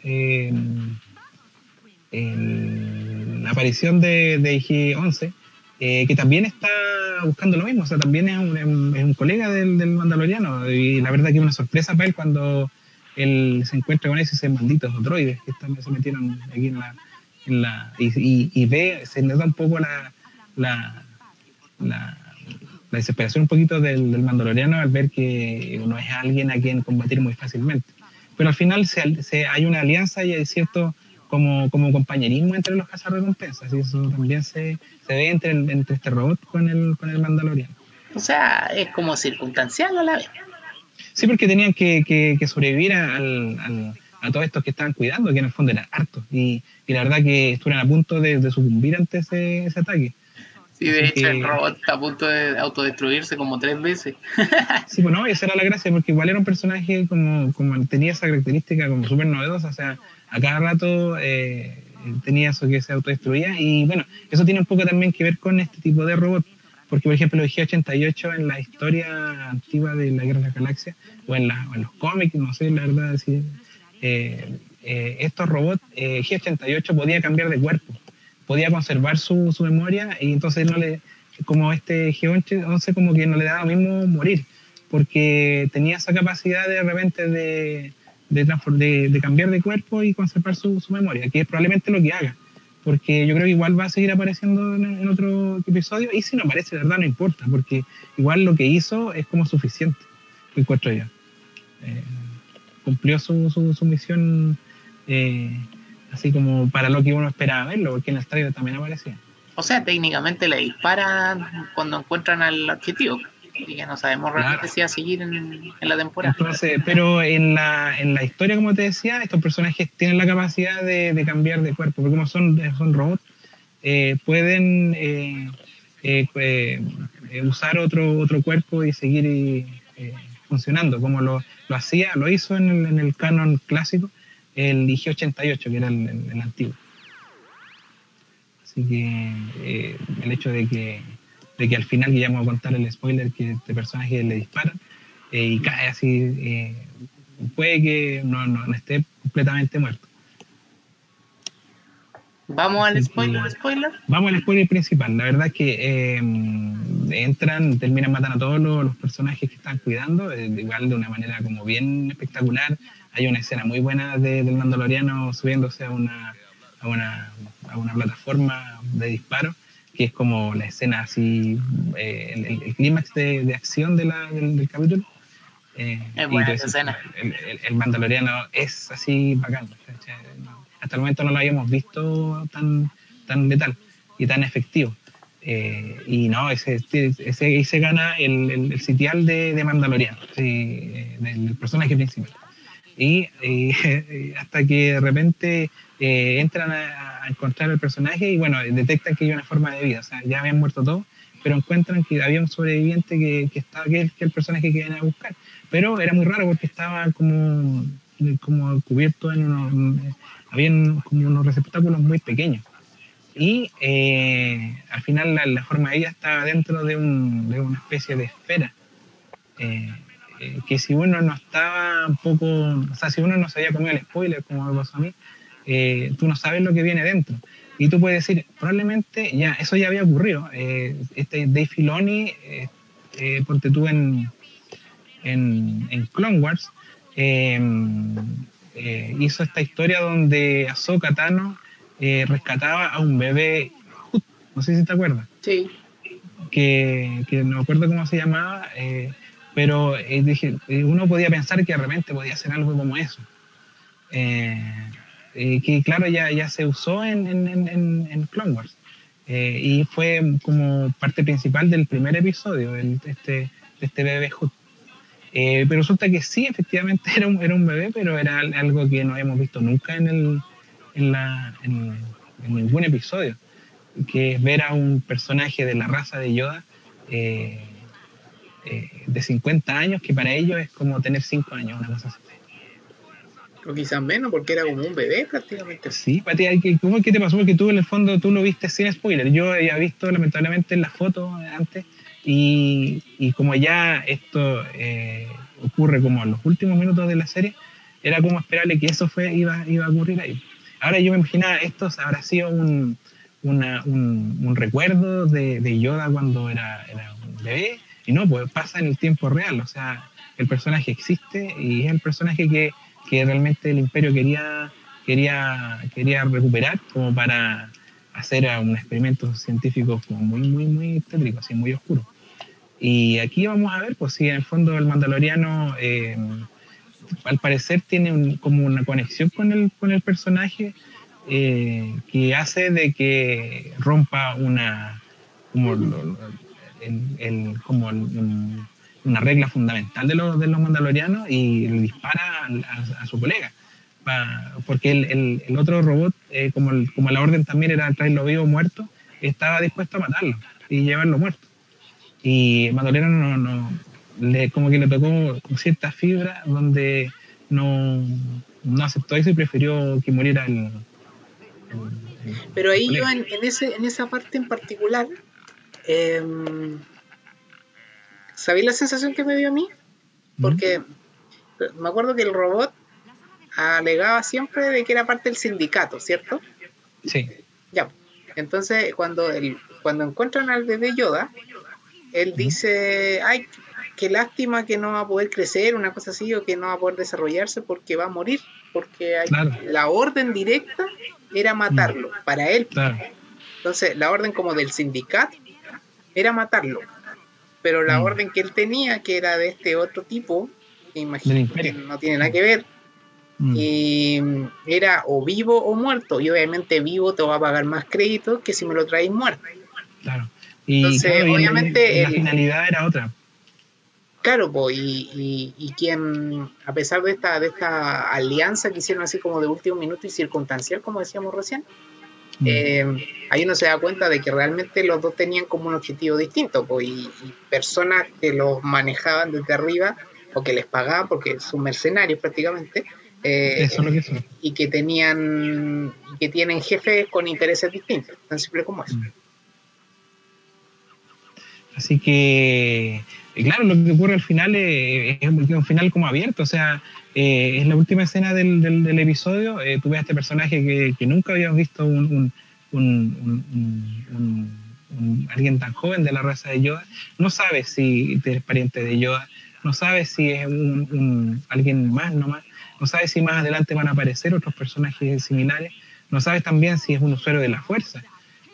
Speaker 3: la aparición de, de IG-11 eh, que también está buscando lo mismo, o sea, también es un, es un colega del, del, Mandaloriano, y la verdad que es una sorpresa para él cuando él se encuentra con esos malditos droides que también se metieron aquí en la... En la y, y, ve, se le da un poco la, la, la, desesperación un poquito del, del, Mandaloriano al ver que uno es alguien a quien combatir muy fácilmente. Pero al final se, se, hay una alianza y hay cierto como, como compañerismo entre los cazarrecompensas, y eso también se, se ve entre, entre este robot con el, con el Mandaloriano.
Speaker 2: O sea, es como circunstancial a la vez.
Speaker 3: Sí, porque tenían que, que, sobrevivir al, a todos estos que estaban cuidando, que en el fondo eran hartos, y, y la verdad que estuvieron a punto de, de sucumbir ante ese, ese ataque.
Speaker 2: Sí, de hecho el robot está a punto de autodestruirse como tres veces.
Speaker 3: sí, bueno, esa era la gracia, porque igual era un personaje como, como tenía esa característica como súper novedosa, o sea, a cada rato eh, tenía eso que se autodestruía y bueno, eso tiene un poco también que ver con este tipo de robot, porque por ejemplo el G88 en la historia antigua de la Guerra de la Galaxia o en, los cómics, no sé la verdad decir, eh, eh, estos robots, G88 podía cambiar de cuerpo, podía conservar su, su memoria y entonces no le, como este G11 como que no le daba lo mismo morir, porque tenía esa capacidad de repente de de, de, cambiar de cuerpo y conservar su, memoria, que es probablemente lo que haga. Porque yo creo que igual va a seguir apareciendo en, otro episodio y si no aparece, de verdad no importa, porque igual lo que hizo es como suficiente, encuentro yo. Eh, cumplió su, su, misión eh, así como para lo que uno esperaba verlo, porque en el trailer también aparecía.
Speaker 2: O sea, técnicamente le disparan cuando encuentran al objetivo y ya no sabemos realmente si va a seguir en, la temporada.
Speaker 3: pero en la, en la historia, como te decía, estos personajes tienen la capacidad de, cambiar de cuerpo, porque como son, son robots, eh, pueden eh, eh, usar otro, otro cuerpo y seguir funcionando, como lo, lo, hacía, lo hizo en el, en el canon clásico, el IG-88, que era el, el antiguo. Así que el hecho de que de que al final, que ya vamos a contar el spoiler, que este personaje le disparan eh, y cae así, eh, puede que no, no, esté completamente muerto.
Speaker 2: ¿Vamos al spoiler, spoiler?
Speaker 3: Vamos al spoiler principal. La verdad es que eh, entran, terminan matando a todos los, personajes que están cuidando, igual de una manera como bien espectacular. Hay una escena muy buena de, del Mandaloriano subiéndose a una, a una, a una plataforma de disparo que es como la escena así, eh, el, clímax de, de, acción de la, del, capítulo.
Speaker 2: Eh, es buena escena.
Speaker 3: El, el, Mandaloriano es así bacán. Hasta el momento no lo habíamos visto tan, tan letal. y tan efectivo. Eh, y no, ese, ese, ahí se gana el, el, sitial de, de Mandalorian, eh, del personaje principal. Y, hasta que de repente eh, entran a, encontrar el personaje y bueno, detectan que hay una forma de vida, o sea, ya habían muerto todos, pero encuentran que había un sobreviviente que, que estaba, que, que el personaje que iban a buscar. Pero era muy raro porque estaba como, como cubierto en unos, como unos receptáculos muy pequeños y eh, al final la, forma de ella estaba dentro de, un, de una especie de esfera. Eh, que si uno no estaba un poco, o sea, si uno no sabía comer el spoiler, como me pasó a mí, tú no sabes lo que viene dentro. Y tú puedes decir, probablemente ya, eso ya había ocurrido. este Dave Filoni, ponte tú en, en, en Clone Wars, hizo esta historia donde Ahsoka Tano eh, rescataba a un bebé, no sé si te acuerdas.
Speaker 2: Sí.
Speaker 3: Que, que no me acuerdo cómo se llamaba, eh, pero eh, dije, uno podía pensar que de repente podía hacer algo como eso. que claro, ya, ya se usó en, en, en, en Clone Wars. y fue como parte principal del primer episodio, de, este, de este bebé Hood. pero resulta que sí, efectivamente era un, era un bebé, pero era algo que no habíamos visto nunca en el, en, la, en, ningún episodio, que es ver a un personaje de la raza de Yoda eh, eh, de 50 años, que para ellos es como tener 5 años, una cosa así.
Speaker 2: O quizás menos, porque era como un bebé prácticamente.
Speaker 3: Sí, Pati, ¿cómo que te pasó? Porque tú en el fondo tú lo viste sin spoiler. Yo había visto lamentablemente en la foto antes y, y como ya esto eh, ocurre como en los últimos minutos de la serie, era como esperarle que eso fue iba, iba a ocurrir ahí. Ahora yo me imaginaba, esto habrá sido un, un, recuerdo de, Yoda cuando era, un bebé, y no, pues pasa en el tiempo real, o sea, el personaje existe y es el personaje que, realmente el imperio quería, quería, quería recuperar como para hacer un experimento científico como muy, muy, muy tétrico, así muy oscuro. Y aquí vamos a ver, pues si en el fondo el mandaloriano... Eh, al parecer tiene como una conexión con el, con el personaje eh, que hace de que rompa una como, como una regla fundamental de los, de los mandalorianos y le dispara a, su colega. porque el, el, otro robot, eh, como, como la orden también era traerlo vivo o muerto, estaba dispuesto a matarlo y llevarlo muerto. Y el mandaloriano no, no, le, como que le tocó cierta fibra donde no, no aceptó eso y prefirió que muriera el...
Speaker 2: Pero ahí yo en, ese, en esa parte en particular, eh, ¿sabéis la sensación que me dio a mí? Porque me acuerdo que el robot alegaba siempre de que era parte del sindicato, ¿cierto?
Speaker 3: Sí.
Speaker 2: Ya. Entonces, cuando, el, cuando encuentran al bebé Yoda, él dice, ay, qué lástima que no va a poder crecer, una cosa así, o que no va a poder desarrollarse porque va a morir, porque la orden directa era matarlo, mm. para él. Entonces, la orden como del sindicato era matarlo, pero la mm. orden que él tenía, que era de este otro tipo, que imagino que no tiene nada que ver, mm. y era o vivo o muerto, y obviamente vivo te va a pagar más crédito que si me lo traes muerto.
Speaker 3: Claro. Y,
Speaker 2: Entonces, obviamente...
Speaker 3: la finalidad era otra
Speaker 2: Claro, y, y, quien, a pesar de esta, de esta alianza que hicieron así como de último minuto y circunstancial, como decíamos recién. Eh, ahí uno se da cuenta de que realmente los dos tenían como un objetivo distinto, y, personas que los manejaban desde arriba o que les pagaban, porque son mercenarios prácticamente, eh, y que tenían que tienen jefes con intereses distintos, tan simple como eso. Mm.
Speaker 3: Así que y claro, lo que ocurre al final es, un final como abierto, o sea, eh, es la última escena del, episodio, eh, tú ves a este personaje que, nunca habíamos visto un, alguien tan joven de la raza de Yoda, no sabes si eres pariente de Yoda, no sabes si es un, alguien más nomás, no sabes si más adelante van a aparecer otros personajes similares, no sabes también si es un usuario de la fuerza.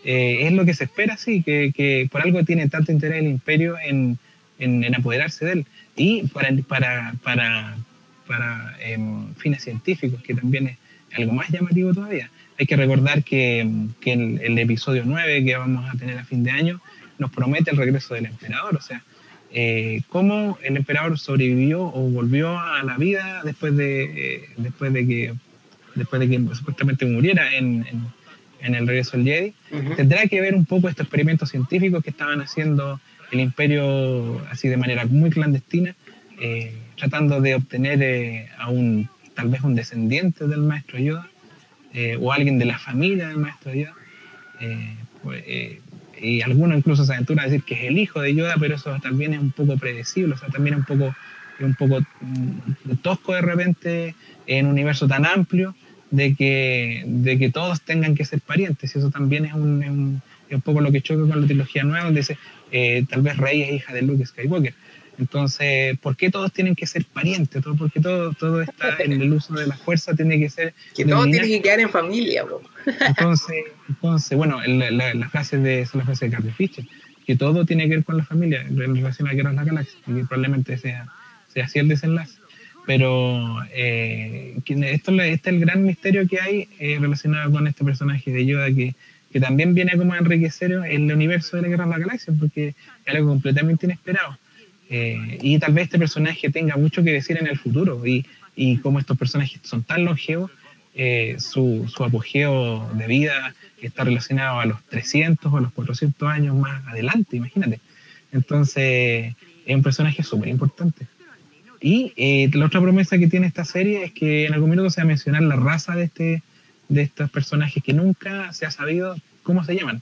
Speaker 3: Eh, es lo que se espera, sí, que, por algo tiene tanto interés el imperio en en, apoderarse de él. Y para, para, para em, fines científicos, que también es algo más llamativo todavía. hay que recordar que, que el, el, episodio 9 que vamos a tener a fin de año nos promete el regreso del emperador, o sea, eh, cómo el emperador sobrevivió o volvió a la vida después de, eh, después de que después de que supuestamente muriera en, en, el regreso del Jedi, tendrá que ver un poco estos experimentos científicos que estaban haciendo el imperio así de manera muy clandestina, eh, tratando de obtener eh, a un tal vez un descendiente del maestro Yoda o alguien de la familia del maestro Yoda. Pues, y algunos incluso se aventuran a decir que es el hijo de Yoda, pero eso también es un poco predecible, o sea, también es un poco, un poco mm, tosco de repente en un universo tan amplio de que, de que todos tengan que ser parientes, y eso también es un, un, poco lo que choca con la trilogía nueva, donde dice, eh, tal vez Rey es hija de Luke Skywalker. Entonces, ¿por qué todos tienen que ser parientes? ¿Todo, porque todo, todo está en el uso de la fuerza, tiene que ser...
Speaker 2: Que todo tiene que quedar en familia. Bro.
Speaker 3: Entonces, entonces bueno, la, la, frase de, la frase de Carl Fischer, que todo tiene que ver con la familia en relación a Guerra de la Galaxia, y probablemente sea, sea así el desenlace. Pero eh, esto, este es el gran misterio que hay eh, relacionado con este personaje de Yoda que, que también viene como a enriquecer el universo de la Guerra de la Galaxia, porque es algo completamente inesperado. Eh, y tal vez este personaje tenga mucho que decir en el futuro. Y, y como estos personajes son tan longevos, eh, su, su, apogeo de vida está relacionado a los 300 o los 400 años más adelante, imagínate. Entonces, es un personaje súper importante. Y eh, la otra promesa que tiene esta serie es que en algún minuto se va a mencionar la raza de, este, de estos personajes que nunca se ha sabido cómo se llaman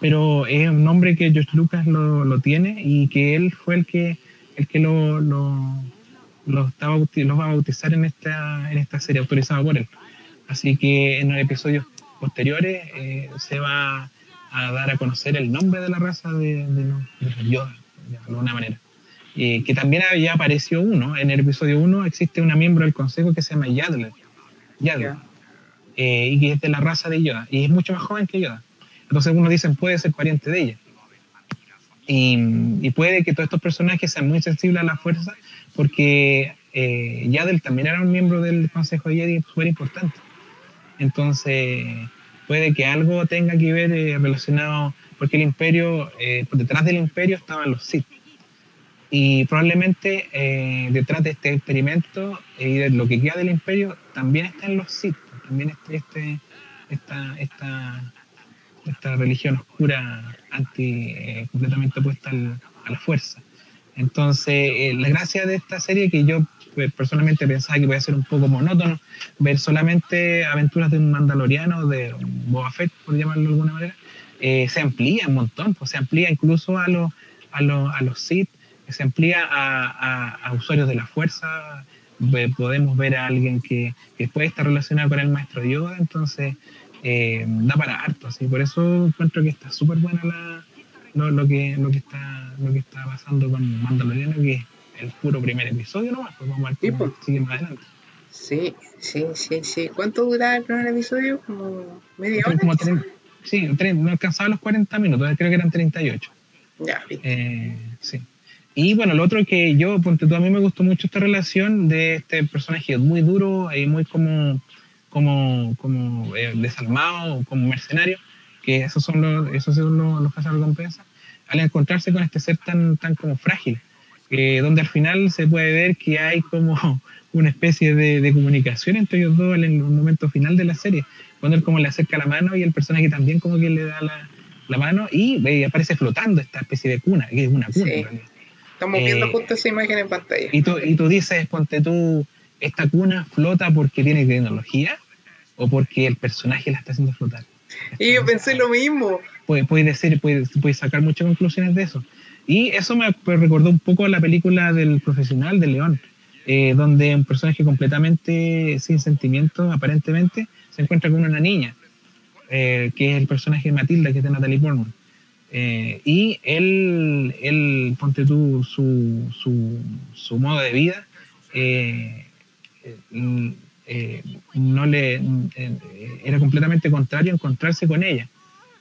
Speaker 3: pero es un nombre que George Lucas lo, lo tiene y que él fue el que, el que lo, lo, lo, estaba, lo va a bautizar en esta, en esta serie, autorizada por él. Así que en los episodios posteriores eh, se va a dar a conocer el nombre de la raza de, de, los, de Yoda, de alguna manera. Eh, que también ya apareció uno, en el episodio 1 existe una miembro del consejo que se llama Yadler, Yadler eh, y que es de la raza de Yoda, y es mucho más joven que Yoda. Entonces uno dicen puede ser pariente de ella. Y, puede que todos estos personajes sean muy sensibles a la fuerza porque eh, Yadel también era un miembro del Consejo de Jedi súper importante. Entonces puede que algo tenga que ver eh, relacionado, porque el imperio, eh, por detrás del imperio estaban los Sith. Y probablemente eh, detrás de este experimento y de lo que queda del imperio también están los Sith, también está este, esta, esta esta religión oscura anti eh, completamente opuesta a la fuerza. Entonces, eh, la gracia de esta serie que yo pues, personalmente pensaba que iba a ser un poco monótono, ver solamente aventuras de un mandaloriano, de un Boba Fett, por llamarlo de alguna manera, eh, se amplía un montón, pues, se amplía incluso a, los a, a los Sith, se amplía a, a, usuarios de la fuerza, podemos ver a alguien que, que puede estar relacionado con el maestro Yoda, entonces eh, da para harto, así por eso encuentro que está súper buena la, lo, que, lo, que está, lo que está pasando con Mandaloriano, que es el puro primer episodio nomás, pues vamos a ver cómo pues. sigue más adelante.
Speaker 2: Sí, sí, sí, sí. ¿Cuánto dura el primer episodio? ¿Como media hora?
Speaker 3: Como sí, no alcanzaba los 40 minutos, creo que eran 38.
Speaker 2: Ya,
Speaker 3: eh, sí. Y bueno, lo otro que yo, ponte tú, a mí me gustó mucho esta relación de este personaje muy duro y muy como como, como eh, desalmado, como mercenario, que esos son los, esos son los, los recompensa, al encontrarse con este ser tan, tan como frágil, eh, donde al final se puede ver que hay como una especie de, de, comunicación entre ellos dos en el momento final de la serie, cuando él como le acerca la mano y el personaje también como que le da la, la mano y aparece flotando esta especie de cuna, que es una cuna.
Speaker 2: Estamos viendo eh, justo esa imagen en pantalla.
Speaker 3: Y tú, y tú dices, ponte tú, esta cuna flota porque tiene tecnología o porque el personaje la está haciendo flotar.
Speaker 2: Y yo pensé lo mismo.
Speaker 3: Puede, puede decir, puede, puede sacar muchas conclusiones de eso. Y eso me recordó un poco a la película del profesional de León, eh, donde un personaje completamente sin sentimientos, aparentemente, se encuentra con una niña, eh, que es el personaje de Matilda, que es de Natalie Portman. Eh, y él, él, ponte tú, su, su, su modo de vida, eh, no le eh, era completamente contrario encontrarse con ella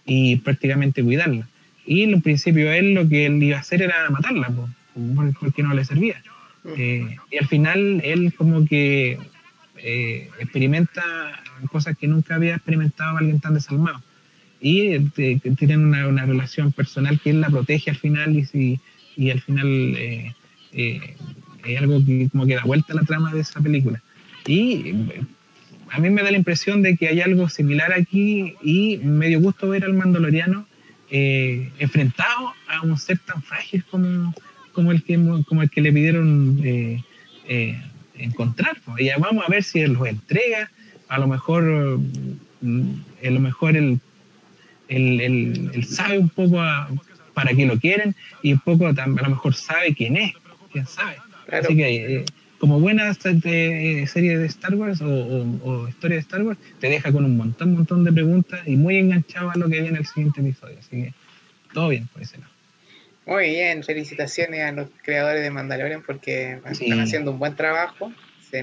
Speaker 3: y prácticamente cuidarla. Y en un principio él lo que él iba a hacer era matarla, porque no le servía. Mm. Eh, y al final él como que eh, experimenta cosas que nunca había experimentado alguien tan desalmado. Y eh, tienen una, una, relación personal que él la protege al final y, y al final eh, es algo que como que da vuelta a la trama de esa película. Y a mí me da la impresión de que hay algo similar aquí y me dio gusto ver al Mandaloriano enfrentado a un ser tan frágil como, como, el, que, como el que le pidieron encontrar. Pues. Y vamos a ver si él los entrega. A lo mejor, mm, a lo mejor él, él, sabe un poco para qué lo quieren y un poco a lo mejor sabe quién es, quién sabe. Así que, eh, como buena eh, serie de Star Wars o, historia de Star Wars, te deja con un montón, montón de preguntas y muy enganchado a lo que viene el siguiente episodio. Así que todo bien por ese lado.
Speaker 2: Muy bien, felicitaciones a los creadores de Mandalorian porque están haciendo un buen trabajo.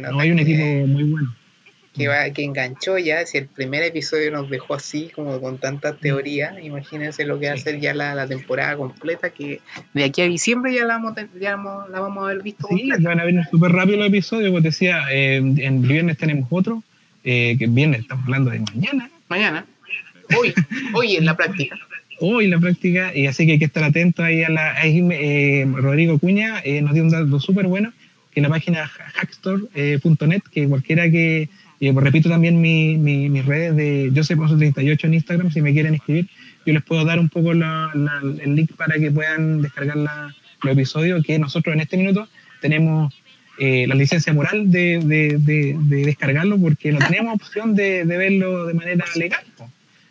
Speaker 3: no, hay un equipo muy bueno.
Speaker 2: Que, va, que enganchó ya, si el primer episodio nos dejó así, como con tanta teoría, imagínense lo que va a ser ya la, temporada completa, que de aquí a diciembre ya la vamos, ya la vamos a haber visto.
Speaker 3: Sí, van a venir súper rápido los episodios, como decía, eh, en viernes tenemos otro, eh, que viernes estamos hablando de mañana.
Speaker 2: Mañana. Hoy, hoy en la práctica
Speaker 3: hoy la práctica, y así que hay que estar atento ahí a la... Eh, Rodrigo Cuña eh, nos dio un dato súper bueno, que en la página hackstore.net, que cualquiera que... Pues repito también mi, mis redes de Joseph38 en Instagram, si me quieren escribir, yo les puedo dar un poco el link para que puedan descargar la, los episodios, que nosotros en este minuto tenemos eh, la licencia moral de, de, de, descargarlo porque no tenemos opción de, verlo de manera legal.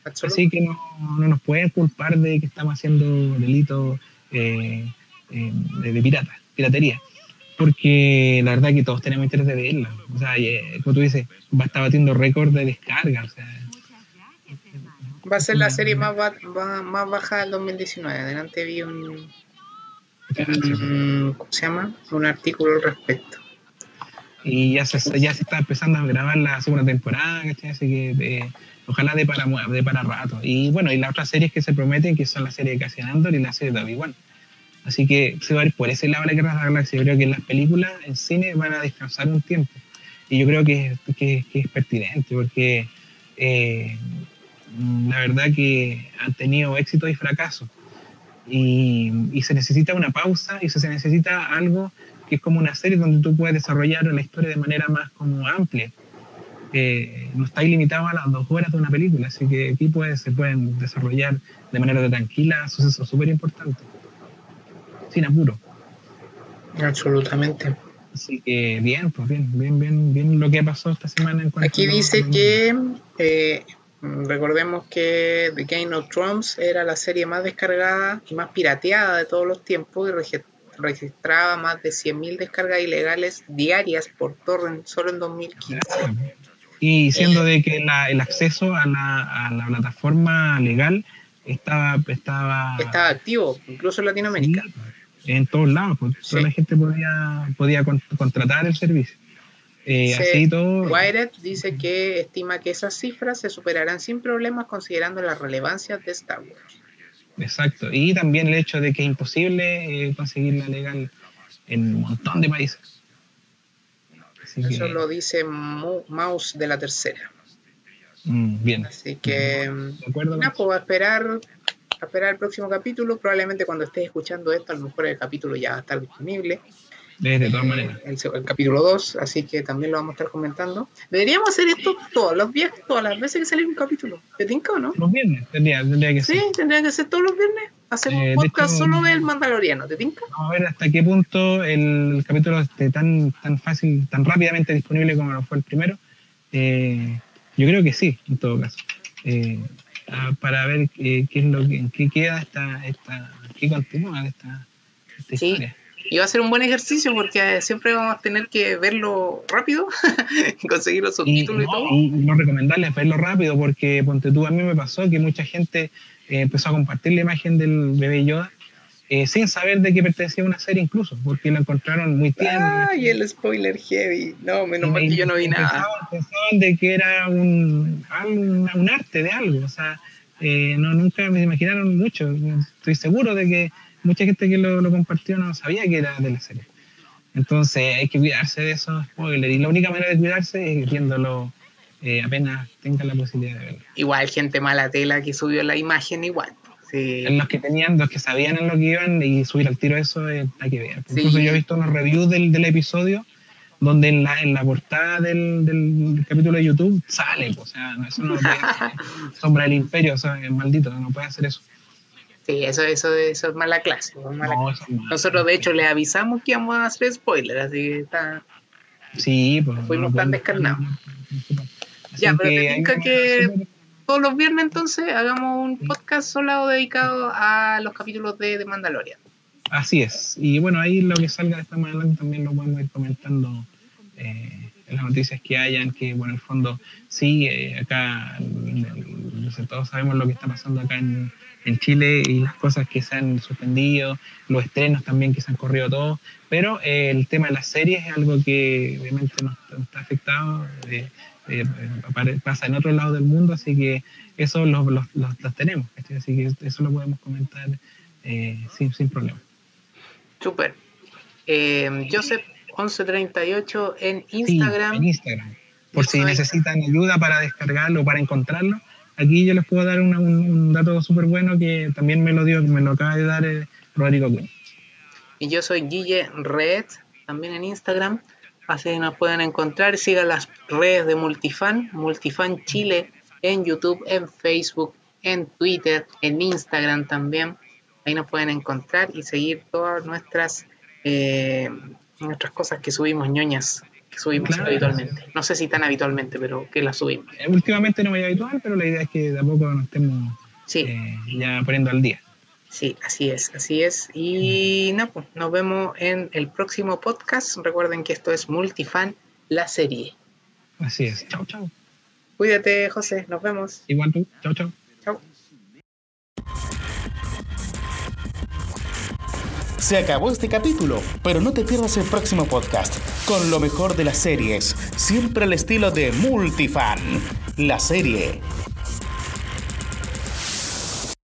Speaker 3: Así que no, no, nos pueden culpar de que estamos haciendo delitos eh, eh, de, pirata, piratería. Porque la verdad que todos tenemos interés de verla. O sea, eh, como tú dices, va a estar batiendo récord de descarga. O sea,
Speaker 2: va a ser la serie más, más baja del 2019. Adelante vi un, ¿cómo se llama? Un artículo al respecto.
Speaker 3: Y ya se, ya se está empezando a grabar la segunda temporada, ¿cachai? Así que ojalá de para, de para rato. Y bueno, y las otras series que se prometen, que son la serie de Cassian Andor y la serie de Obi-Wan. Así que se va a ir por ese lado la Guerra de la Galaxia. Yo creo que las películas en cine van a descansar un tiempo. Y yo creo que, que, es pertinente, porque eh, la verdad que han tenido éxito y fracaso. Y, y, se necesita una pausa y se necesita algo que es como una serie donde tú puedes desarrollar la historia de manera más como amplia no está ilimitado a las dos horas de una película, así que aquí se pueden desarrollar de manera tranquila sucesos súper importantes, sin apuro.
Speaker 2: Absolutamente.
Speaker 3: Así que bien, pues bien, bien, bien, bien lo que ha pasado esta semana. En
Speaker 2: aquí dice que eh, recordemos que The Game of Thrones era la serie más descargada y más pirateada de todos los tiempos y registraba más de 100.000 descargas ilegales diarias por torrent solo en 2015.
Speaker 3: Y siendo de que el acceso a la, a la, plataforma legal estaba, estaba...
Speaker 2: Estaba activo, incluso en Latinoamérica.
Speaker 3: En todos lados, pues, toda la gente podía, podía contratar el servicio.
Speaker 2: Eh, así todo... Wired dice que estima que esas cifras se superarán sin problemas considerando la relevancia de Star Wars.
Speaker 3: Exacto, y también el hecho de que es imposible eh, conseguirla legal en un montón de países.
Speaker 2: Eso lo dice Mouse de la tercera.
Speaker 3: Mm, bien.
Speaker 2: Así que, nada, pues a esperar, a esperar el próximo capítulo. Probablemente cuando estés escuchando esto, a lo mejor el capítulo ya va a estar disponible.
Speaker 3: De todas maneras.
Speaker 2: El, capítulo 2, así que también lo vamos a estar comentando. Deberíamos hacer esto todos los viernes, todas las veces que sale un capítulo. ¿Te tinca o no?
Speaker 3: Los viernes, tendría, tendría que ser.
Speaker 2: Sí, tendría que ser todos los viernes. Hacemos un eh, podcast solo del Mandaloriano, ¿te tinca?
Speaker 3: Vamos a ver hasta qué punto el, capítulo esté tan, tan fácil, tan rápidamente disponible como lo fue el primero. Eh, yo creo que sí, en todo caso. Eh, para ver qué es lo que, en qué queda esta, esta, qué continúa esta, esta
Speaker 2: sí. historia. Y va a ser un buen ejercicio porque siempre vamos a tener que verlo rápido y conseguir los subtítulos y, todo.
Speaker 3: Y no recomendarles verlo rápido porque, ponte tú, a mí me pasó que mucha gente eh, empezó a compartir la imagen del bebé Yoda eh, sin saber de qué pertenecía a una serie incluso, porque lo encontraron muy tierno.
Speaker 2: y el spoiler heavy. No, menos mal que yo no vi nada.
Speaker 3: Pensaban de que era un, un, arte de algo, o sea, eh, no, nunca me imaginaron mucho. Estoy seguro de que mucha gente que lo, compartió no sabía que era de la serie. Entonces hay que cuidarse de esos spoilers. Y la única manera de cuidarse es viéndolo eh, apenas tenga la posibilidad de verlo.
Speaker 2: Igual gente mala tela que subió la imagen igual. Sí.
Speaker 3: Los que tenían, los que sabían en lo que iban y subir al tiro eso eh, hay que ver. Incluso yo he visto unos reviews del, del episodio donde en la, en la portada del, del, capítulo de YouTube sale, o sea, eso no lo puede hacer. Sombra del Imperio, o sea, es maldito, no puede hacer eso.
Speaker 2: Sí, eso, eso, eso es mala clase. Es mala
Speaker 3: No,
Speaker 2: clase.
Speaker 3: eso es malo.
Speaker 2: Nosotros, de hecho, le avisamos que íbamos a hacer spoiler, así que está.
Speaker 3: Sí, pues.
Speaker 2: Fuimos
Speaker 3: no
Speaker 2: tan descarnados. Ya, pero te tinca
Speaker 3: una-
Speaker 2: que- Todos los viernes, entonces, hagamos un podcast solo dedicado a los capítulos de, de Mandalorian.
Speaker 3: Así es. Y bueno, ahí lo que salga después más adelante también lo podemos ir comentando eh, en las noticias que hayan, que bueno, en el fondo sí, eh, acá todos sabemos lo que está pasando acá en, Chile y las cosas que se han suspendido, los estrenos también que se han corrido todos, pero eh, el tema de las series es algo que obviamente nos, nos está afectado. Eh, pasa en otro lado del mundo, así que eso los, los, los- los tenemos, así que eso lo podemos comentar eh, sin, sin problema.
Speaker 2: Super. Eh, Joseph 1138 en
Speaker 3: Sí,
Speaker 2: Instagram.
Speaker 3: en Instagram. Por si necesitan ayuda para descargarlo o para encontrarlo, aquí yo les puedo dar una- un, un dato súper bueno que también me lo dio, me lo acaba de dar eh, Rodrigo Cunha.
Speaker 2: Y yo soy Guille Red, también en Instagram. Así nos pueden encontrar. Sigan las redes de Multifan, Multifan Chile, en YouTube, en Facebook, en Twitter, en Instagram también. Ahí nos pueden encontrar y seguir todas nuestras eh, nuestras cosas que subimos ñoñas, que subimos
Speaker 3: Claro.
Speaker 2: habitualmente. No sé si tan habitualmente, pero que las subimos.
Speaker 3: Eh, últimamente no me habitual, pero la idea es que de a poco nos estemos
Speaker 2: Sí.
Speaker 3: eh, ya poniendo al día.
Speaker 2: Sí, así es, así es. Y no, pues, nos vemos en el próximo podcast. Recuerden que esto es Multifan, la serie.
Speaker 3: Así es. Chao, chao.
Speaker 2: Cuídate, José, nos vemos.
Speaker 3: Igual tú. Chao, chao.
Speaker 2: Chao.
Speaker 1: Se acabó este capítulo, pero no te pierdas el próximo podcast con lo mejor de las series, siempre al estilo de Multifan, la serie.